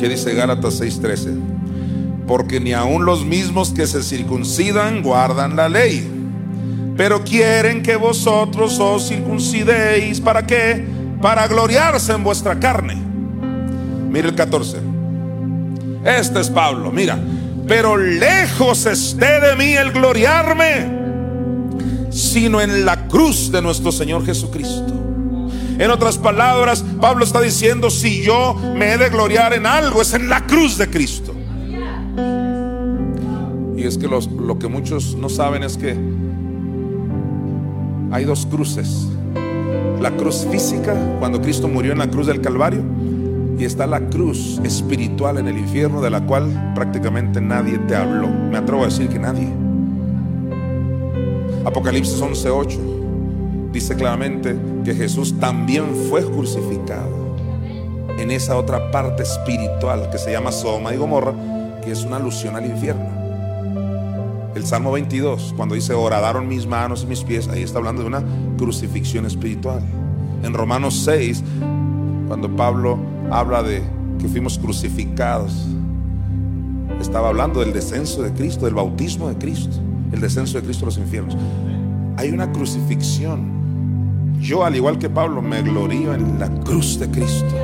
B: ¿qué dice Gálatas 6, 13? Porque ni aun los mismos que se circuncidan guardan la ley, pero quieren que vosotros os circuncidéis. ¿Para qué? Para gloriarse en vuestra carne. Mira el 14. Este es Pablo, mira. Pero lejos esté de mí el gloriarme sino en la cruz de nuestro Señor Jesucristo. En otras palabras, Pablo está diciendo, si yo me he de gloriar en algo, es en la cruz de Cristo. Y es que lo que muchos no saben es que hay dos cruces. La cruz física, cuando Cristo murió en la cruz del Calvario, y está la cruz espiritual en el infierno, de la cual prácticamente nadie te habló. Me atrevo a decir que nadie. Apocalipsis 11:8 dice claramente que Jesús también fue crucificado en esa otra parte espiritual que se llama Soma y Gomorra, que es una alusión al infierno. El Salmo 22, cuando dice horadaron mis manos y mis pies, ahí está hablando de una crucifixión espiritual. En Romanos 6, cuando Pablo habla de que fuimos crucificados, estaba hablando del descenso de Cristo, del bautismo de Cristo el descenso de Cristo a los infiernos. Hay una crucifixión. Yo, al igual que Pablo, me glorío en la cruz de Cristo.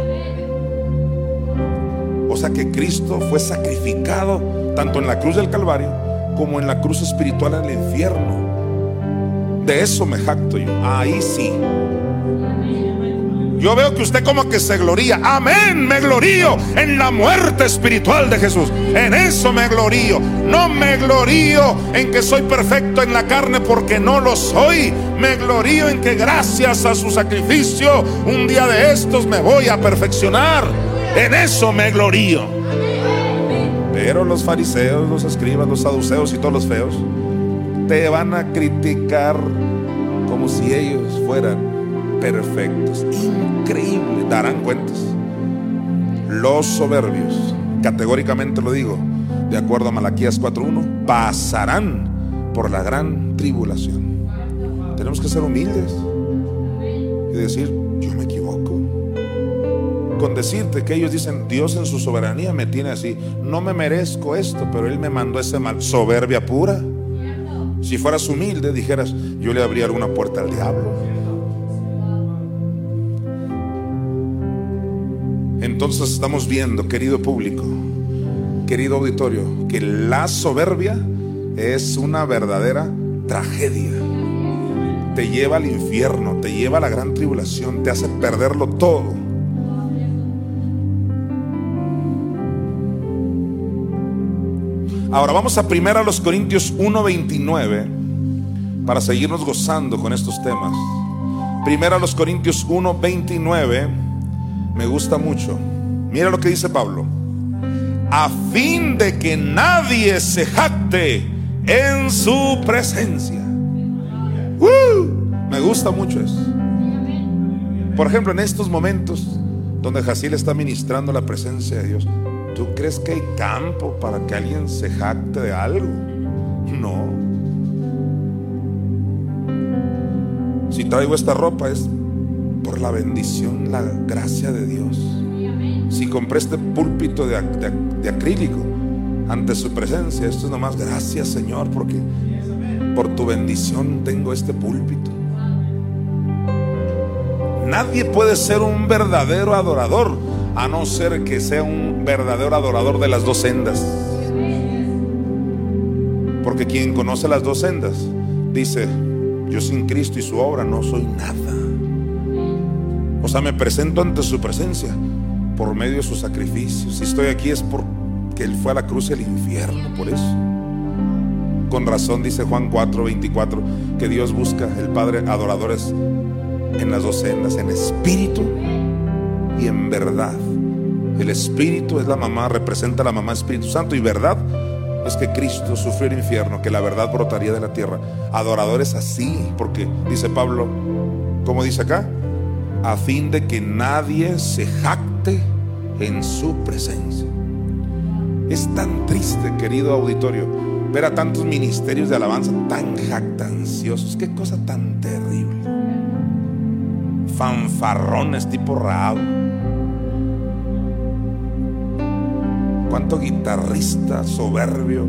B: O sea que Cristo fue sacrificado tanto en la cruz del Calvario como en la cruz espiritual en el infierno. De eso me jacto yo. Ahí sí. Yo veo que usted como que se gloría. Amén, me glorío en la muerte espiritual de Jesús. En eso me glorío. No me glorío en que soy perfecto en la carne porque no lo soy. Me glorío en que gracias a su sacrificio un día de estos me voy a perfeccionar. En eso me glorío. Pero los fariseos, los escribas, los saduceos y todos los feos te van a criticar como si ellos fueran perfectos. Increíble. Darán cuentas. Los soberbios, categóricamente lo digo, de acuerdo a Malaquías 4.1, pasarán por la gran tribulación. Tenemos que ser humildes y decir, yo me equivoco. Con decirte que ellos dicen, Dios en su soberanía me tiene así, no me merezco esto, pero Él me mandó ese mal, soberbia pura. Si fueras humilde, dijeras, yo le abría alguna puerta al diablo. Entonces estamos viendo, querido público, querido auditorio, que la soberbia es una verdadera tragedia. Te lleva al infierno, te lleva a la gran tribulación, te hace perderlo todo. Ahora vamos a primero a los Corintios 1:29 para seguirnos gozando con estos temas. Primero a los Corintios 1:29 me gusta mucho. Mira lo que dice Pablo. A fin de que nadie se jacte en su presencia. me gusta mucho eso. Por ejemplo, en estos momentos donde Jaciel está ministrando la presencia de Dios, ¿tú crees que hay campo para que alguien se jacte de algo? No. Si traigo esta ropa es por la bendición, la gracia de Dios. Si compré este púlpito de, acrílico ante su presencia, esto es nomás gracias Señor, porque por tu bendición tengo este púlpito. Nadie puede ser un verdadero adorador a no ser que sea un verdadero adorador de las dos sendas. Porque quien conoce las dos sendas dice, yo sin Cristo y su obra no soy nada. O sea, me presento ante su presencia por medio de sus sacrificios. Si estoy aquí es porque Él fue a la cruz del infierno, por eso. Con razón dice Juan 4, 24, que Dios busca, el Padre, adoradores en las dos sendas, en espíritu y en verdad. El espíritu es la mamá, representa a la mamá Espíritu Santo y verdad es que Cristo sufrió el infierno, que la verdad brotaría de la tierra. Adoradores así, porque dice Pablo, como dice acá, a fin de que nadie se jacte en su presencia. Es tan triste, querido auditorio, ver a tantos ministerios de alabanza tan jactanciosos. Qué cosa tan terrible. Fanfarrones tipo Raab. Cuánto guitarrista soberbio,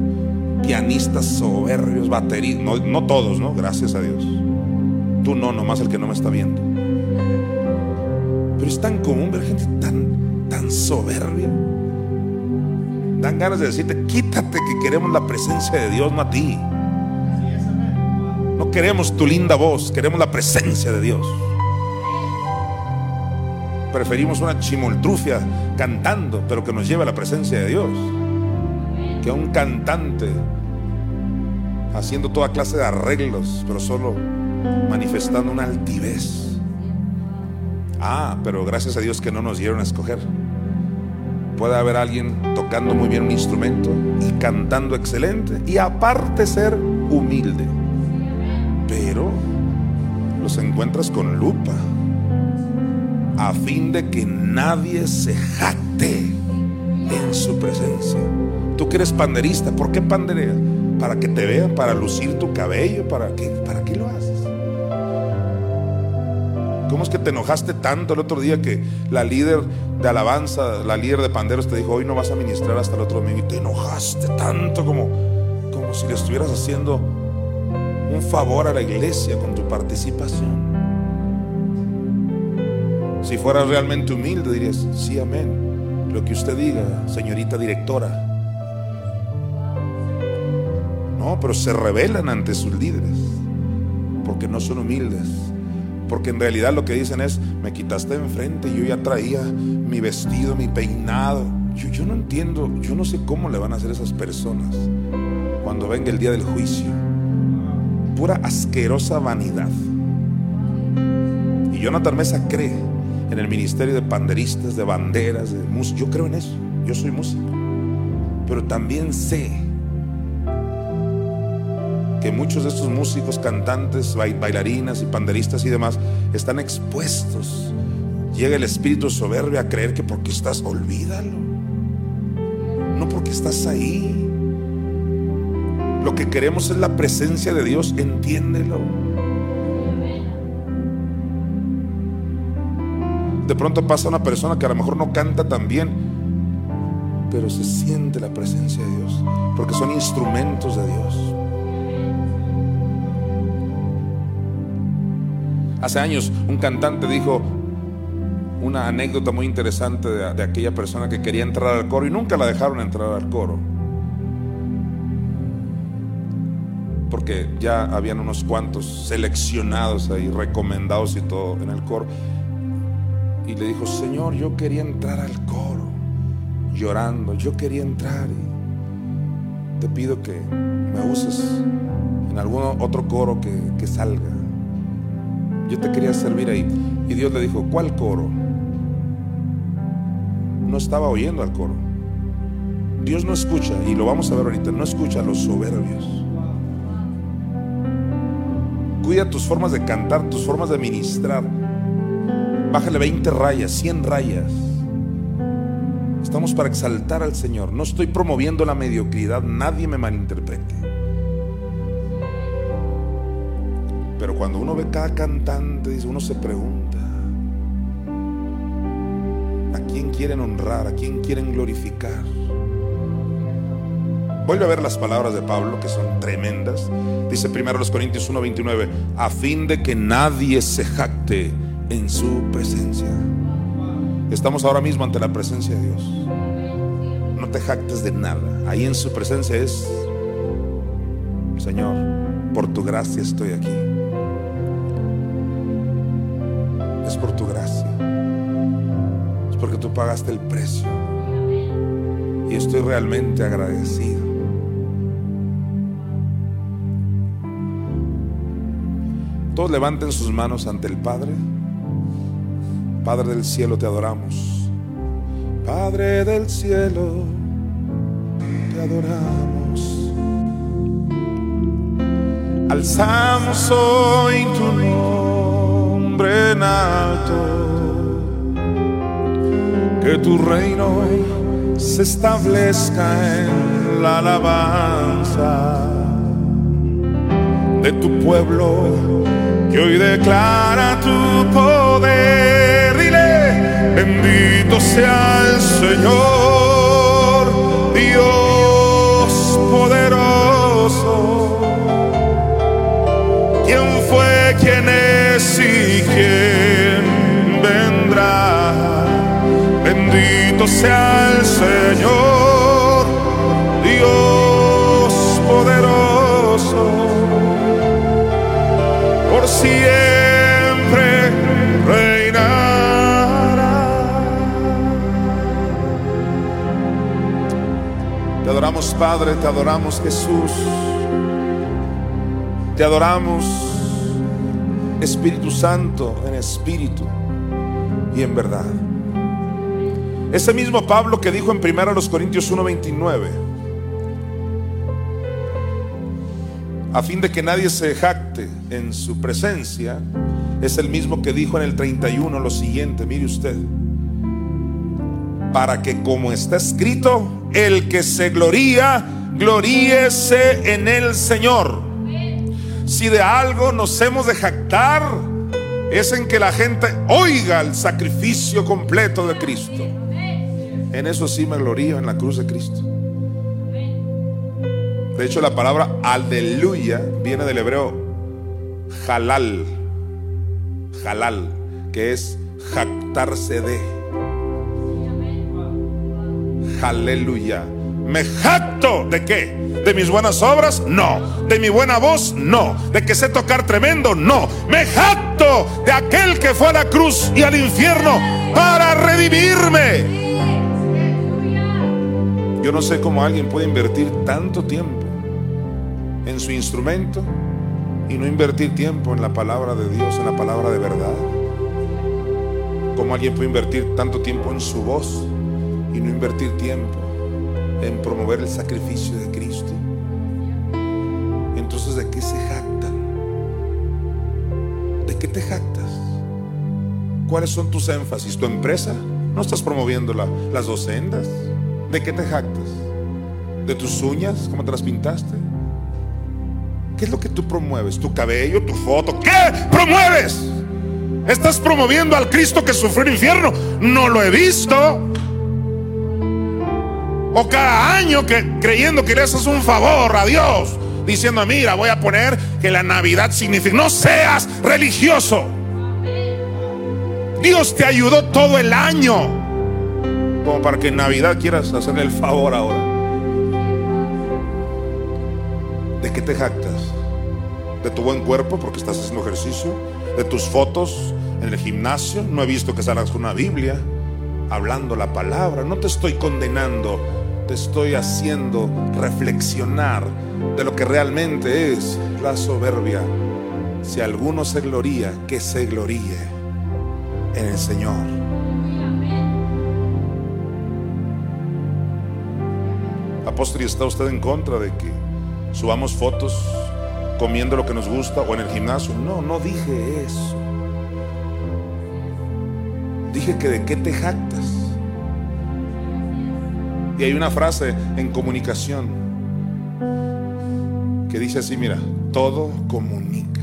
B: pianistas soberbios, bateristas. No, no todos, ¿no? Gracias a Dios. Tú no, nomás el que no me está viendo. Pero es tan común ver gente tan, tan soberbia. Dan ganas de decirte, quítate que queremos la presencia de Dios, no a ti. No queremos tu linda voz, queremos la presencia de Dios. Preferimos una chimoltrufia cantando, pero que nos lleve a la presencia de Dios, que un cantante haciendo toda clase de arreglos, pero solo manifestando una altivez. Ah, pero gracias a Dios que no nos dieron a escoger. Puede haber alguien tocando muy bien un instrumento y cantando excelente y aparte ser humilde. Pero los encuentras con lupa a fin de que nadie se jacte en su presencia. Tú que eres panderista, ¿por qué panderea? Para que te vean, para lucir tu cabello, ¿para qué, para qué lo haces? ¿Cómo es que te enojaste tanto el otro día que la líder de alabanza, la líder de panderos te dijo, hoy no vas a ministrar hasta el otro domingo? Y te enojaste tanto como, como si le estuvieras haciendo un favor a la iglesia con tu participación. Si fueras realmente humilde, dirías, sí, amén. Lo que usted diga, señorita directora. No, pero se rebelan ante sus líderes porque no son humildes porque en realidad lo que dicen es, me quitaste enfrente, yo ya traía mi vestido, mi peinado. Yo, yo no entiendo, yo no sé cómo le van a hacer esas personas cuando venga el día del juicio. Pura asquerosa vanidad. Y Jonathan Mesa cree en el ministerio de panderistas, de banderas, de música. Yo creo en eso, yo soy músico. Pero también sé que muchos de estos músicos, cantantes, bailarinas y panderistas y demás están expuestos. Llega el espíritu soberbio a creer que porque estás, olvídalo. No porque estás ahí. Lo que queremos es la presencia de Dios, entiéndelo. De pronto pasa una persona que a lo mejor no canta tan bien, pero se siente la presencia de Dios, porque son instrumentos de Dios. Hace años un cantante dijo una anécdota muy interesante de, aquella persona que quería entrar al coro y nunca la dejaron entrar al coro. Porque ya habían unos cuantos seleccionados ahí, recomendados y todo en el coro. Y le dijo, Señor, yo quería entrar al coro, llorando, yo quería entrar y te pido que me uses en algún otro coro que, que salga. Yo te quería servir ahí. Y Dios le dijo, ¿cuál coro? No estaba oyendo al coro. Dios no escucha, y lo vamos a ver ahorita, no escucha a los soberbios. Cuida tus formas de cantar, tus formas de ministrar. Bájale 20 rayas, 100 rayas. Estamos para exaltar al Señor. No estoy promoviendo la mediocridad, nadie me malinterprete. Pero cuando uno ve cada cantante, uno se pregunta, ¿a quién quieren honrar? ¿A quién quieren glorificar? Vuelve a ver las palabras de Pablo que son tremendas. Dice primero los Corintios 1:29, a fin de que nadie se jacte en su presencia. Estamos ahora mismo ante la presencia de Dios. No te jactes de nada. Ahí en su presencia es, Señor, por tu gracia estoy aquí. Pagaste el precio. Y estoy realmente agradecido. Todos levanten sus manos ante el Padre. Padre del cielo, te adoramos. Padre del cielo, te adoramos. Alzamos hoy tu nombre en alto, que tu reino se establezca en la alabanza de tu pueblo que hoy declara tu poder. Dile, bendito sea el Señor, Dios poderoso. ¿Quién fue, quién es y quién vendrá? Bendito sea el Señor, Dios poderoso. Por siempre reinará. Te adoramos Padre, te adoramos Jesús. Te adoramos Espíritu Santo en espíritu y en verdad. Ese mismo Pablo que dijo en 1 Corintios 1:29, a fin de que nadie se jacte en su presencia, es el mismo que dijo en el 31 lo siguiente, mire usted, para que como está escrito, el que se gloría, gloríese en el Señor. Si de algo nos hemos de jactar, es en que la gente oiga el sacrificio completo de Cristo. En eso sí me glorío en la cruz de Cristo. De hecho, la palabra aleluya viene del hebreo halal. Halal, que es jactarse de. Aleluya. ¿Me jacto de qué? ¿De mis buenas obras? No. ¿De mi buena voz? No. ¿De que sé tocar tremendo? No. Me jacto de aquel que fue a la cruz y al infierno para redimirme. Yo no sé cómo alguien puede invertir tanto tiempo en su instrumento y no invertir tiempo en la palabra de Dios, en la palabra de verdad. Cómo alguien puede invertir tanto tiempo en su voz y no invertir tiempo en promover el sacrificio de Cristo. Entonces, ¿de qué se jactan? ¿De qué te jactas? ¿Cuáles son tus énfasis? ¿Tu empresa? ¿No estás promoviendo la- las dos sendas? ¿De qué te jactas? ¿De tus uñas? ¿Cómo te las pintaste? ¿Qué es lo que tú promueves? ¿Tu cabello? ¿Tu foto? ¿Qué promueves? ¿Estás promoviendo al Cristo que sufrió el infierno? No lo he visto. O cada año que creyendo que le haces un favor a Dios, diciendo, mira, voy a poner que la Navidad significa, no seas religioso. Dios te ayudó todo el año, como para que en Navidad quieras hacerle el favor ahora. ¿De qué te jactas? ¿De tu buen cuerpo porque estás haciendo ejercicio? ¿De tus fotos en el gimnasio? No he visto que salgas con una Biblia hablando la palabra. No te estoy condenando, te estoy haciendo reflexionar de lo que realmente es la soberbia. Si alguno se gloría, que se gloríe en el Señor. Apóstol, ¿y está usted en contra de que subamos fotos comiendo lo que nos gusta o en el gimnasio? No, no dije eso. Dije que de qué te jactas. Y hay una frase en comunicación que dice así, mira, todo comunica.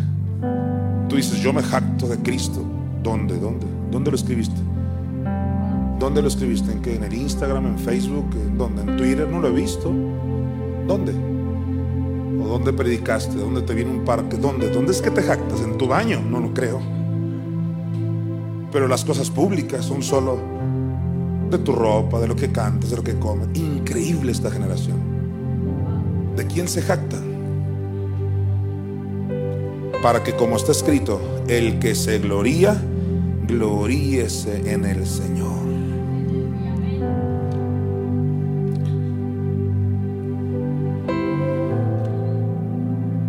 B: Tú dices, yo me jacto de Cristo. ¿Dónde? ¿Dónde? ¿Dónde lo escribiste? ¿Dónde lo escribiste? ¿En qué? ¿En el Instagram? ¿En Facebook? ¿En dónde? ¿En Twitter? No lo he visto. ¿Dónde? ¿O dónde predicaste? ¿Dónde te viene un parque? ¿Dónde? ¿Dónde es que te jactas? ¿En tu baño? No lo creo. Pero las cosas públicas son solo de tu ropa, de lo que cantas, de lo que comes. Increíble esta generación. ¿De quién se jacta? Para que como está escrito, el que se gloría, gloríese en el Señor.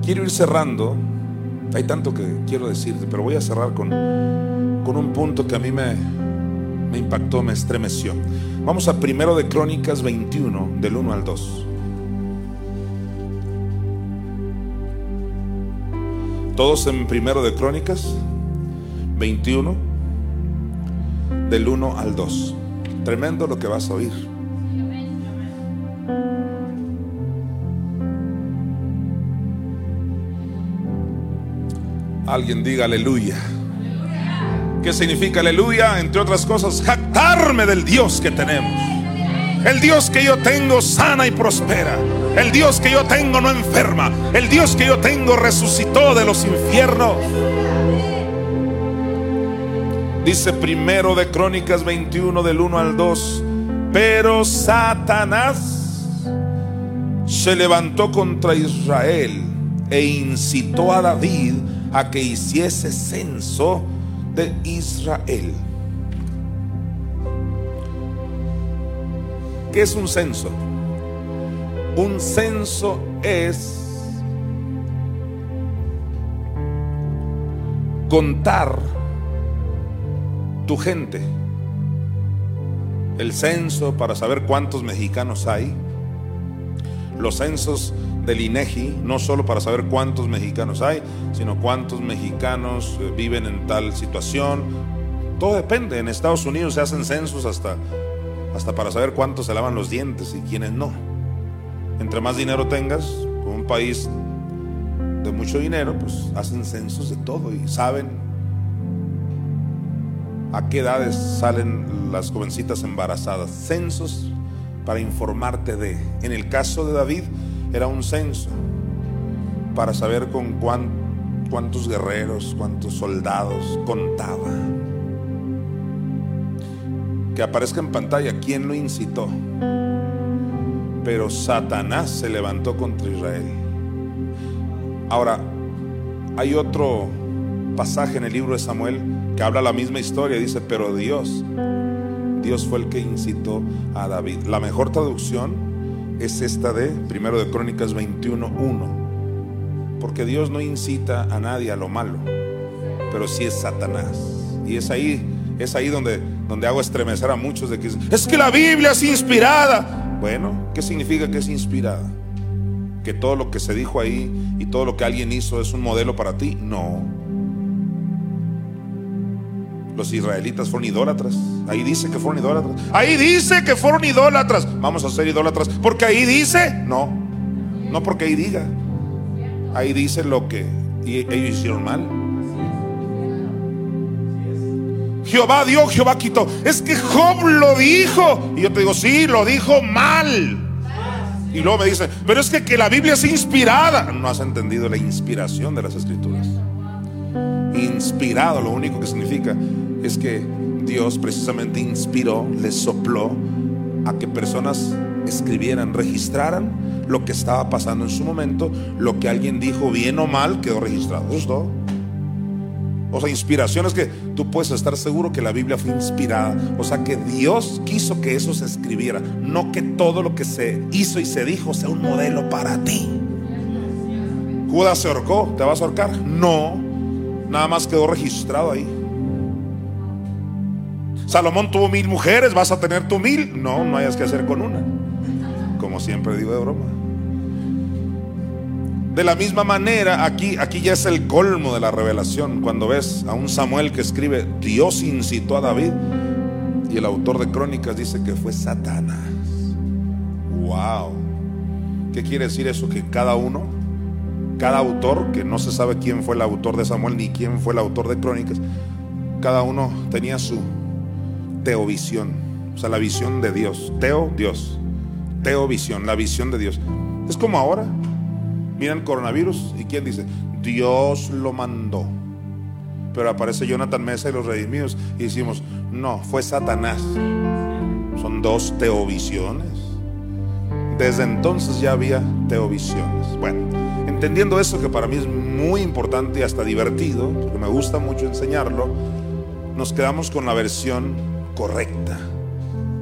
B: Quiero ir cerrando. Hay tanto que quiero decirte, pero voy a cerrar con, con un punto que a mí me, me impactó, me estremeció. Vamos a primero de Crónicas 21, del 1 al 2. Todos en primero de Crónicas 21, del 1 al 2. Tremendo lo que vas a oír. Alguien diga aleluya. ¿Qué significa aleluya? Entre otras cosas, jactarme del Dios que tenemos. El Dios que yo tengo sana y prospera. El Dios que yo tengo no enferma. El Dios que yo tengo resucitó de los infiernos. Dice primero de Crónicas 21 del 1 al 2. Pero Satanás se levantó contra Israel e incitó a David a que hiciese censo de Israel. ¿Qué es un censo? Un censo es contar tu gente. El censo para saber cuántos mexicanos hay. Los censos del INEGI, no solo para saber cuántos mexicanos hay, sino cuántos mexicanos eh, viven en tal situación. Todo depende. En Estados Unidos se hacen censos hasta, hasta para saber cuántos se lavan los dientes y quiénes no. Entre más dinero tengas, un país de mucho dinero, pues hacen censos de todo y saben a qué edades salen las jovencitas embarazadas. Censos para informarte de. En el caso de David, era un censo para saber con cuántos guerreros, cuántos soldados contaba. Que aparezca en pantalla quién lo incitó. Pero Satanás se levantó contra Israel. Ahora, hay otro pasaje en el libro de Samuel que habla la misma historia. Dice, pero Dios, Dios fue el que incitó a David. La mejor traducción es esta de Primero de Crónicas 21:1. Porque Dios no incita a nadie a lo malo, pero sí es Satanás. Y es ahí, es ahí donde, donde hago estremecer a muchos de que es que la Biblia es inspirada. Bueno, ¿qué significa que es inspirada? Que todo lo que se dijo ahí y todo lo que alguien hizo es un modelo para ti. No. Los israelitas fueron idólatras. Ahí dice que fueron idólatras. Ahí dice que fueron idólatras. Vamos a ser idólatras. Porque ahí dice. No. No porque ahí diga. Ahí dice lo que ellos hicieron mal. Jehová dio, Jehová quitó. Es que Job lo dijo. Y yo te digo, sí, lo dijo mal. Y luego me dice, pero es que, que la Biblia es inspirada. No has entendido la inspiración de las escrituras. Inspirado, lo único que significa es que Dios precisamente inspiró, le sopló a que personas escribieran, registraran lo que estaba pasando en su momento, lo que alguien dijo bien o mal quedó registrado. Eso es todo. O sea, inspiración es que tú puedes estar seguro que la Biblia fue inspirada. O sea, que Dios quiso que eso se escribiera. No que todo lo que se hizo y se dijo sea un modelo para ti. Judas se ahorcó, ¿te vas a ahorcar? No, nada más quedó registrado ahí. Salomón tuvo mil mujeres, vas a tener tu mil. No, no hayas que hacer con una. Como siempre digo de broma. De la misma manera, aquí, aquí ya es el colmo de la revelación. Cuando ves a un Samuel que escribe, Dios incitó a David. Y el autor de Crónicas dice que fue Satanás. Wow. ¿Qué quiere decir eso? Que cada uno, cada autor, que no se sabe quién fue el autor de Samuel ni quién fue el autor de Crónicas, cada uno tenía su teovisión, o sea, la visión de Dios. Teo, Dios. Teovisión, la visión de Dios. Es como ahora. Miran coronavirus y quién dice, Dios lo mandó. Pero aparece Jonathan Mesa y los redimidos y decimos, no, fue Satanás. Son dos teovisiones. Desde entonces ya había teovisiones. Bueno, entendiendo eso que para mí es muy importante y hasta divertido, porque me gusta mucho enseñarlo, nos quedamos con la versión correcta.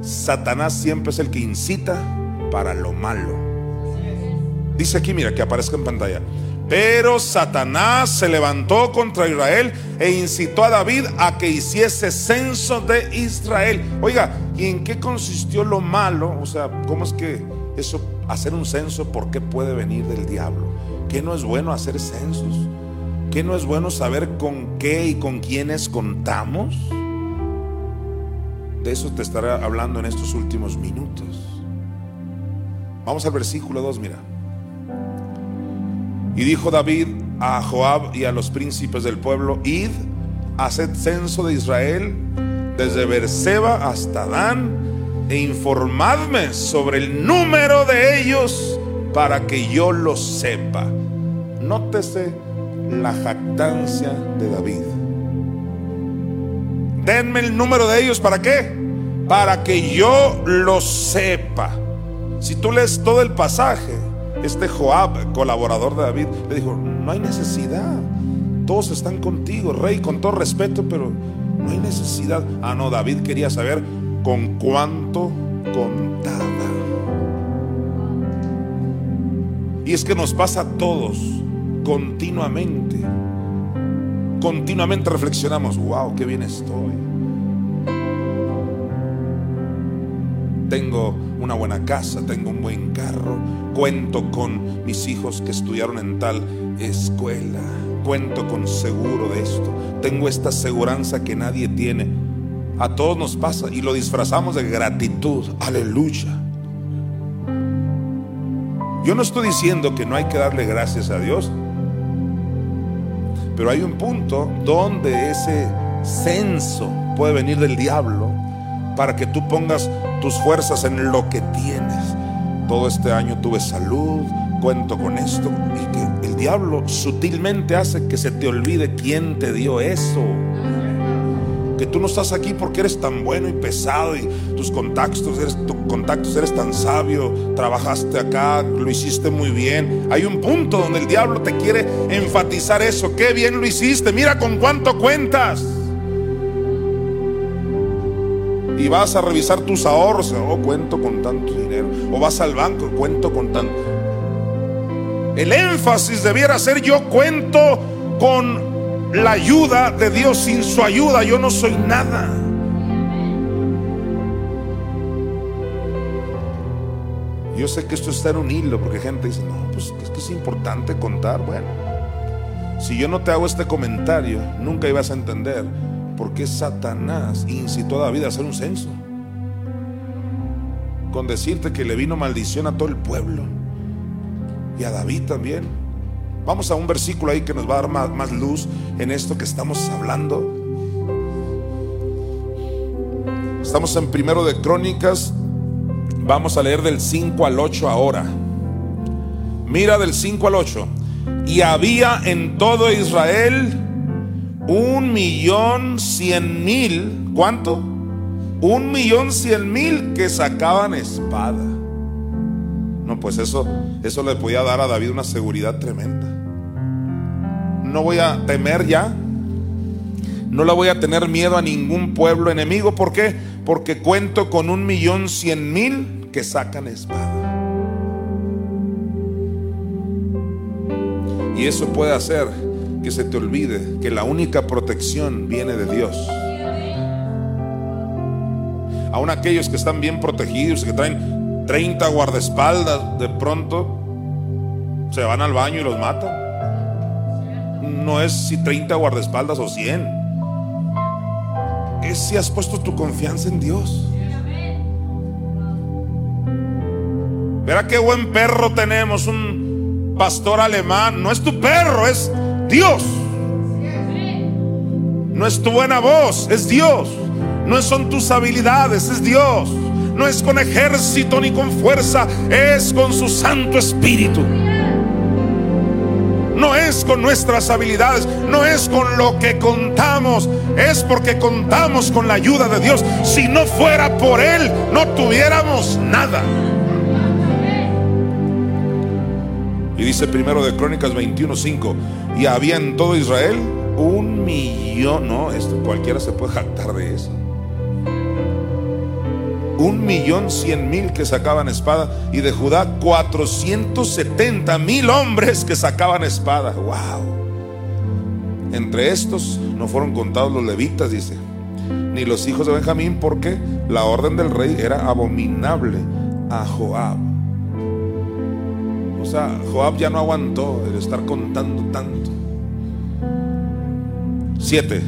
B: Satanás siempre es el que incita para lo malo. Dice aquí, mira, que aparezca en pantalla. Pero Satanás se levantó contra Israel e incitó a David a que hiciese censo de Israel. Oiga, ¿y en qué consistió lo malo? O sea, ¿cómo es que eso, hacer un censo, por qué puede venir del diablo? ¿Qué no es bueno hacer censos? ¿Qué no es bueno saber con qué y con quiénes contamos? De eso te estaré hablando en estos últimos minutos. Vamos al versículo 2, mira. Y dijo David a Joab y a los príncipes del pueblo, id, haced censo de Israel desde Berseba hasta Dan e informadme sobre el número de ellos para que yo lo sepa. Nótese la jactancia de David. Denme el número de ellos, ¿para qué? Para que yo lo sepa. Si tú lees todo el pasaje, este Joab, colaborador de David, le dijo, no hay necesidad. Todos están contigo, rey, con todo respeto, pero no hay necesidad. Ah, no, David quería saber con cuánto contaba. Y es que nos pasa a todos continuamente. Continuamente reflexionamos, wow, qué bien estoy. Tengo una buena casa, tengo un buen carro, cuento con mis hijos que estudiaron en tal escuela, cuento con seguro de esto, tengo esta aseguranza que nadie tiene. A todos nos pasa y lo disfrazamos de gratitud, aleluya. Yo no estoy diciendo que no hay que darle gracias a Dios, pero hay un punto donde ese censo puede venir del diablo para que tú pongas tus fuerzas en lo que tienes. Todo este año tuve salud, cuento con esto. Y que el diablo sutilmente hace que se te olvide quién te dio eso. Que tú no estás aquí porque eres tan bueno y pesado y tus contactos eres, contactos eres tan sabio, trabajaste acá, lo hiciste muy bien. Hay un punto donde el diablo te quiere enfatizar eso. Qué bien lo hiciste, mira con cuánto cuentas y vas a revisar tus ahorros, oh, cuento con tanto dinero, o vas al banco, cuento con tanto. El énfasis debiera ser yo cuento con la ayuda de Dios, sin su ayuda yo no soy nada. Yo sé que esto está en un hilo, porque gente dice, no, pues es que es importante contar. Bueno, si yo no te hago este comentario, nunca ibas a entender por qué Satanás incitó a David a hacer un censo. Con decirte que le vino maldición a todo el pueblo y a David también. Vamos a un versículo ahí que nos va a dar más, luz en esto que estamos hablando. Estamos en primero de Crónicas. Vamos a leer del 5 al 8 ahora. Mira del 5 al 8. Y había en todo Israel un millón cien mil, ¿cuánto? Un millón cien mil que sacaban espada. No, pues eso, eso le podía dar a David una seguridad tremenda. No voy a temer ya. No la voy a tener miedo a ningún pueblo enemigo. ¿Por qué? Porque cuento con un millón cien mil que sacan espada. Y eso puede hacer que se te olvide que la única protección viene de Dios. Aún aquellos que están bien protegidos, que traen 30 guardaespaldas, de pronto se van al baño y los matan. No es si 30 guardaespaldas o 100. Es si has puesto tu confianza en Dios. Verá qué buen perro tenemos, un pastor alemán. No es tu perro, es Dios. No es tu buena voz, es Dios. No son tus habilidades, es Dios. No es con ejército ni con fuerza, es con su Santo Espíritu. No es con nuestras habilidades, no es con lo que contamos, es porque contamos con la ayuda de Dios. Si no fuera por Él, no tuviéramos nada. Y dice primero de Crónicas 21:5, y había en todo Israel un millón, no, esto cualquiera se puede jactar de eso. Un millón cien mil que sacaban espada y de Judá 470 mil hombres que sacaban espada. Wow. Entre estos no fueron contados los levitas, dice, ni los hijos de Benjamín, porque la orden del rey era abominable a Joab. O sea, Joab ya no aguantó el estar contando tanto. Siete.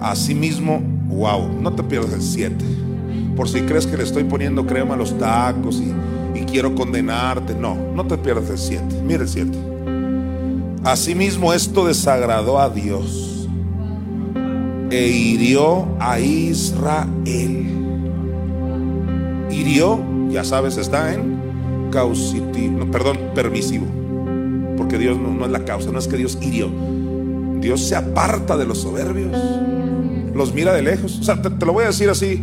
B: Asimismo, wow, no te pierdas el siete. Por si crees que le estoy poniendo crema a los tacos y, quiero condenarte. No, no te pierdas el siete. Mira el siete. Asimismo esto desagradó a Dios e hirió a Israel. Hirió, ya sabes, está en causitivo, perdón, permisivo. Porque Dios no, es la causa, no es que Dios hirió. Dios se aparta de los soberbios, los mira de lejos. O sea, te lo voy a decir así,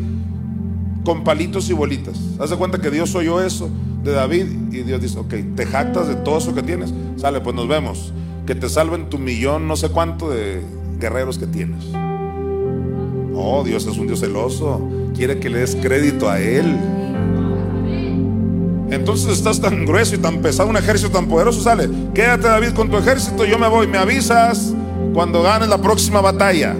B: con palitos y bolitas. Haz de cuenta que Dios oyó eso de David y Dios dice, ok, te jactas de todo eso que tienes. Sale, pues nos vemos que te salven tu millón, no sé cuánto de guerreros que tienes. Oh, Dios es un Dios celoso. Quiere que le des crédito a Él. Entonces estás tan grueso y tan pesado, un ejército tan poderoso, sale. Quédate David con tu ejército, yo me voy, me avisas cuando ganes la próxima batalla.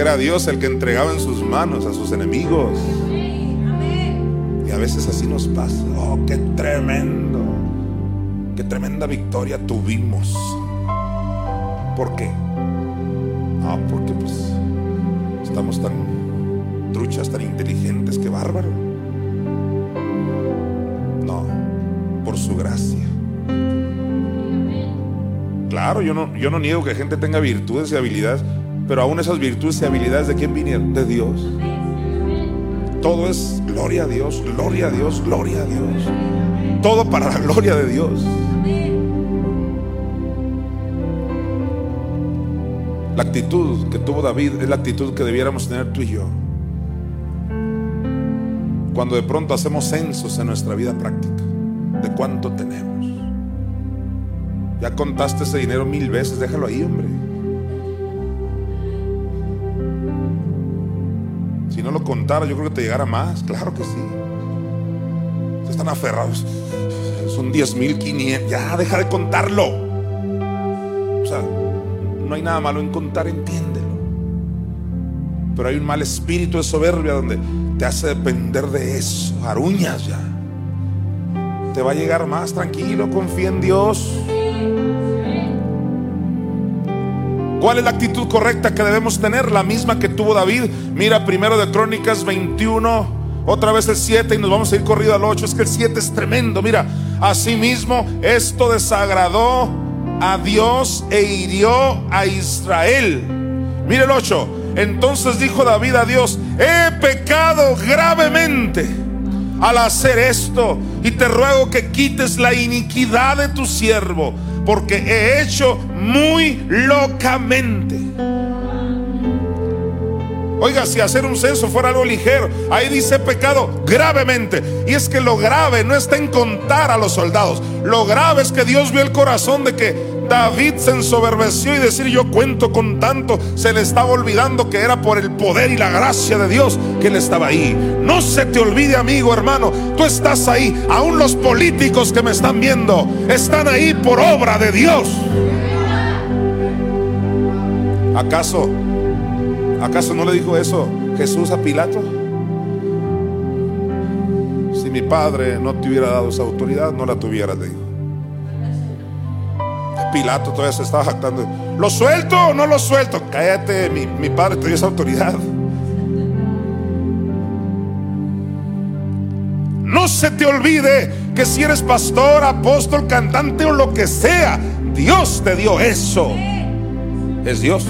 B: Era Dios el que entregaba en sus manos a sus enemigos. Y a veces así nos pasa. Oh, qué tremendo tremenda victoria tuvimos. ¿Por qué? Ah, porque pues estamos tan truchas, tan inteligentes, que bárbaro. No, por su gracia. Claro, yo no, yo no niego que gente tenga virtudes y habilidades, pero aún esas virtudes y habilidades de quién vinieron? De Dios. Todo es gloria a Dios, gloria a Dios, gloria a Dios. Todo para la gloria de Dios. La actitud que tuvo David es la actitud que debiéramos tener tú y yo. Cuando de pronto hacemos censos en nuestra vida práctica de cuánto tenemos. Ya contaste ese dinero mil veces, déjalo ahí, hombre. Contara, yo creo que te llegara más, claro que sí. Están aferrados. Son 10 mil 500. Ya, deja de contarlo. O sea, no hay nada malo en contar, entiéndelo. Pero hay un mal espíritu de soberbia donde te hace depender de eso, aruñas ya. Te va a llegar más tranquilo, confía en Dios. ¿Cuál es la actitud correcta que debemos tener? La misma que tuvo David. Mira primero de Crónicas 21, otra vez el 7 y nos vamos a ir corrido al 8. Es que el 7 es tremendo. Mira, asimismo esto desagradó a Dios e hirió a Israel. Mire el 8. Entonces dijo David a Dios, he pecado gravemente al hacer esto y te ruego que quites la iniquidad de tu siervo, porque he hecho muy locamente. Oiga, si hacer un censo fuera algo ligero, ahí dice pecado gravemente. Y es que lo grave no está en contar a los soldados. Lo grave es que Dios vio el corazón de que David se ensoberbeció y decir yo cuento con tanto, se le estaba olvidando que era por el poder y la gracia de Dios que él estaba ahí. No se te olvide, amigo, hermano, tú estás ahí. Aún los políticos que me están viendo están ahí por obra de Dios. ¿Acaso ¿Acaso no le dijo eso Jesús a Pilato? Si mi padre no te hubiera dado esa autoridad, no la tuviera, le. Pilato todavía se estaba jactando. ¿Lo suelto o no lo suelto? Cállate, mi, mi padre te dio esa autoridad. No se te olvide que si eres pastor, apóstol, cantante o lo que sea, Dios te dio eso. Es Dios.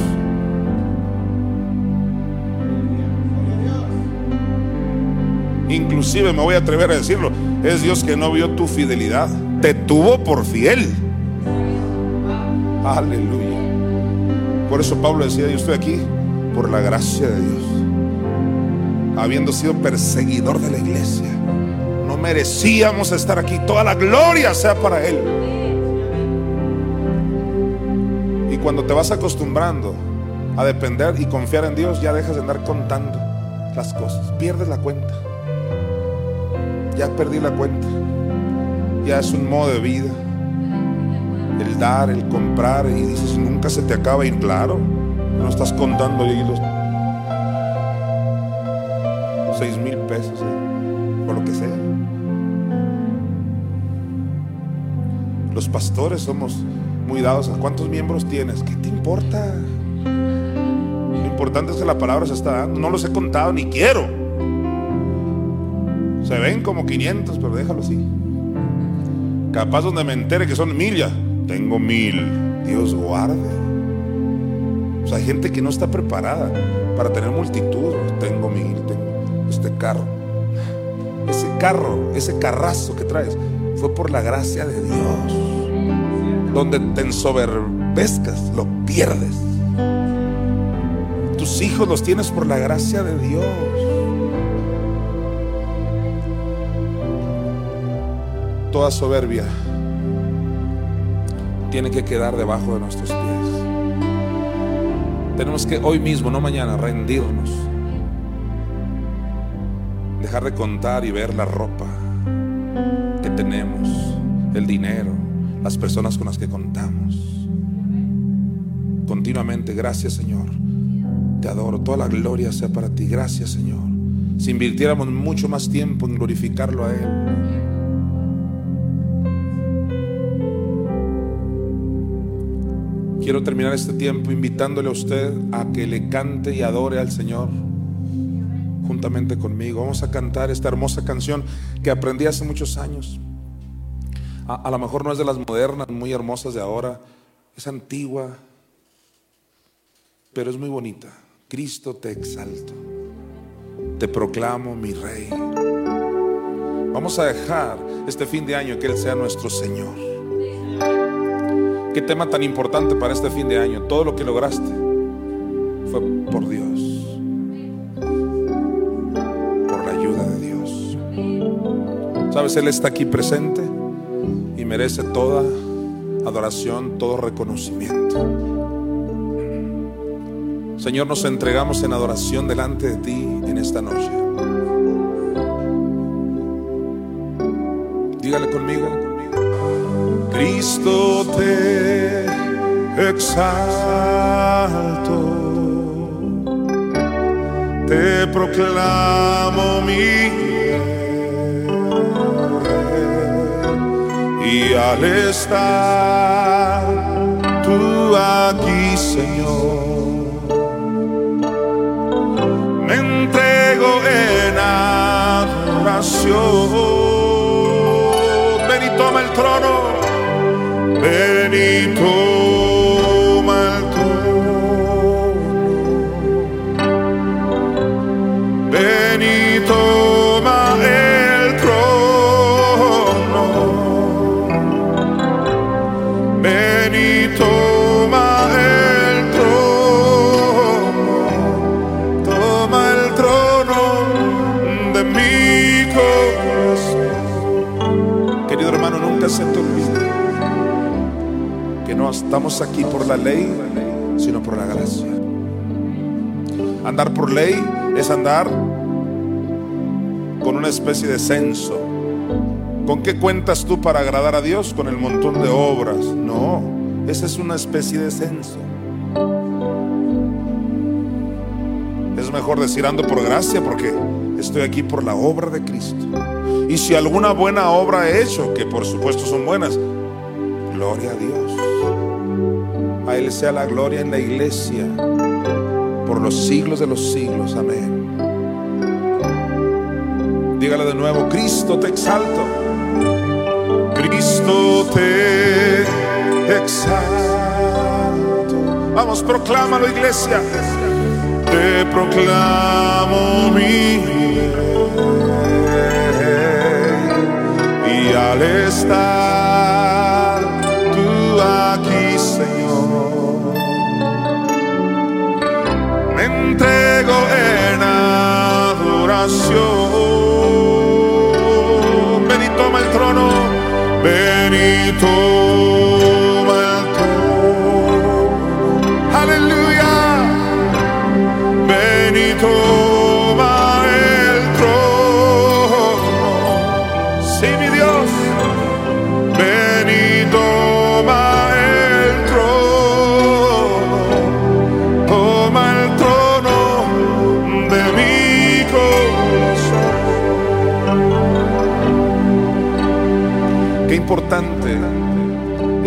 B: Inclusive me voy a atrever a decirlo. Es Dios que no vio tu fidelidad. Te tuvo por fiel. Aleluya. Por eso Pablo decía, yo estoy aquí por la gracia de Dios. Habiendo sido perseguidor de la iglesia. No merecíamos estar aquí. Toda la gloria sea para Él. Y cuando te vas acostumbrando a depender y confiar en Dios, ya dejas de andar contando las cosas. Pierdes la cuenta ya perdí la cuenta. Ya es un modo de vida. El comprar, y dices, nunca se te acaba. Y claro, no estás contando ahí los seis mil pesos, ¿eh? lo que sea. Los pastores somos muy dados cuántos miembros tienes. ¿Qué te importa? Lo importante es que la palabra se está dando. No los he contado ni quiero. Se ven como 500, pero déjalo así. Capaz donde me entere que son mil ya. Tengo mil. Dios guarde. O sea, hay gente que no está preparada para tener multitud. Tengo mil, tengo este carro. Ese carro, ese carrazo que traes, fue por la gracia de Dios. Donde te ensoberbezcas, lo pierdes. Tus hijos los tienes por la gracia de Dios. Toda soberbia tiene que quedar debajo de nuestros pies. Tenemos que hoy mismo, no mañana, rendirnos. Dejar de contar y ver la ropa que tenemos, el dinero, las personas con las que contamos. Continuamente, gracias Señor. Te adoro. Toda la gloria sea para ti. Gracias Señor. Si invirtiéramos mucho más tiempo en glorificarlo a Él. Quiero terminar este tiempo invitándole a usted a que le cante y adore al Señor juntamente conmigo. Vamos a cantar esta hermosa canción que aprendí hace muchos años. A, lo mejor no es de las modernas, muy hermosas de ahora, es antigua, pero es muy bonita. Cristo te exalto, te proclamo mi rey. Vamos a dejar este fin de año que Él sea nuestro Señor. Qué tema tan importante para este fin de año. Todo lo que lograste fue por Dios. Por la ayuda de Dios. Sabes, Él está aquí presente y merece toda adoración, todo reconocimiento. Señor, nos entregamos en adoración delante de ti en esta noche. Dígale conmigo. Cristo te exalto, te proclamo mi rey, y al estar tú aquí, Señor, me entrego en adoración. Ven y toma el trono. Benito. Estamos aquí por la ley, sino por la gracia. Andar por ley es andar con una especie de censo. ¿Con qué cuentas tú para agradar a Dios? Con el montón de obras. No, esa es una especie de censo. Es mejor decir ando por gracia porque estoy aquí por la obra de Cristo. Y si alguna buena obra he hecho, que por supuesto son buenas, gloria a Dios. A Él sea la gloria en la iglesia por los siglos de los siglos. Amén. Dígale de nuevo, Cristo te exalto. Cristo te exalto. Vamos, proclámalo iglesia. Te proclamo mi y al estar entrego en adoración. Ven y toma el trono, ven y toma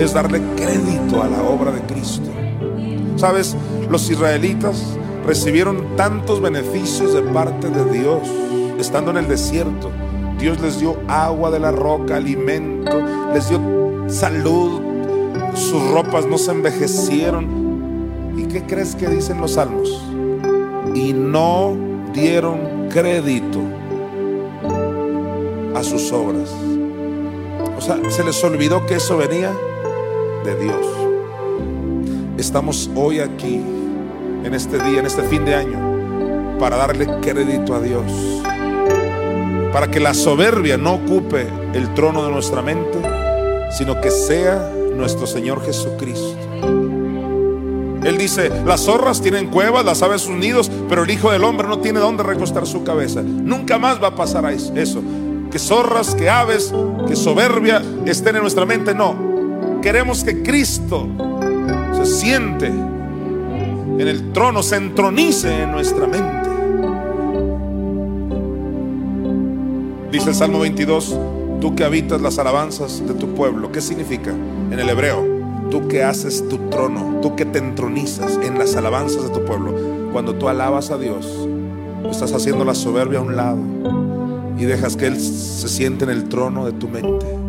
B: es darle crédito a la obra de Cristo. Sabes, los israelitas recibieron tantos beneficios de parte de Dios estando en el desierto. Dios les dio agua de la roca, alimento, les dio salud, sus ropas no se envejecieron. ¿Y qué crees que dicen los salmos? Y no dieron crédito a sus obras. O sea, se les olvidó que eso venía de Dios. Estamos hoy aquí, en este día, en este fin de año, para darle crédito a Dios. Para que la soberbia no ocupe el trono de nuestra mente, sino que sea nuestro Señor Jesucristo. Él dice, las zorras tienen cuevas, las aves sus nidos, pero el Hijo del Hombre no tiene dónde recostar su cabeza. Nunca más va a pasar eso. Que zorras, que aves, que soberbia estén en nuestra mente. No. Queremos que Cristo se siente en el trono, se entronice en nuestra mente. Dice el Salmo 22, tú que habitas las alabanzas de tu pueblo. ¿Qué significa en el hebreo? Tú que haces tu trono, tú que te entronizas en las alabanzas de tu pueblo. Cuando tú alabas a Dios, estás haciendo la soberbia a un lado y dejas que Él se siente en el trono de tu mente.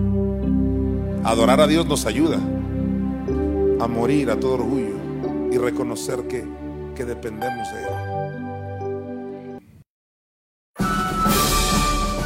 B: Adorar a Dios nos ayuda a morir a todo orgullo y reconocer que, que dependemos de Él.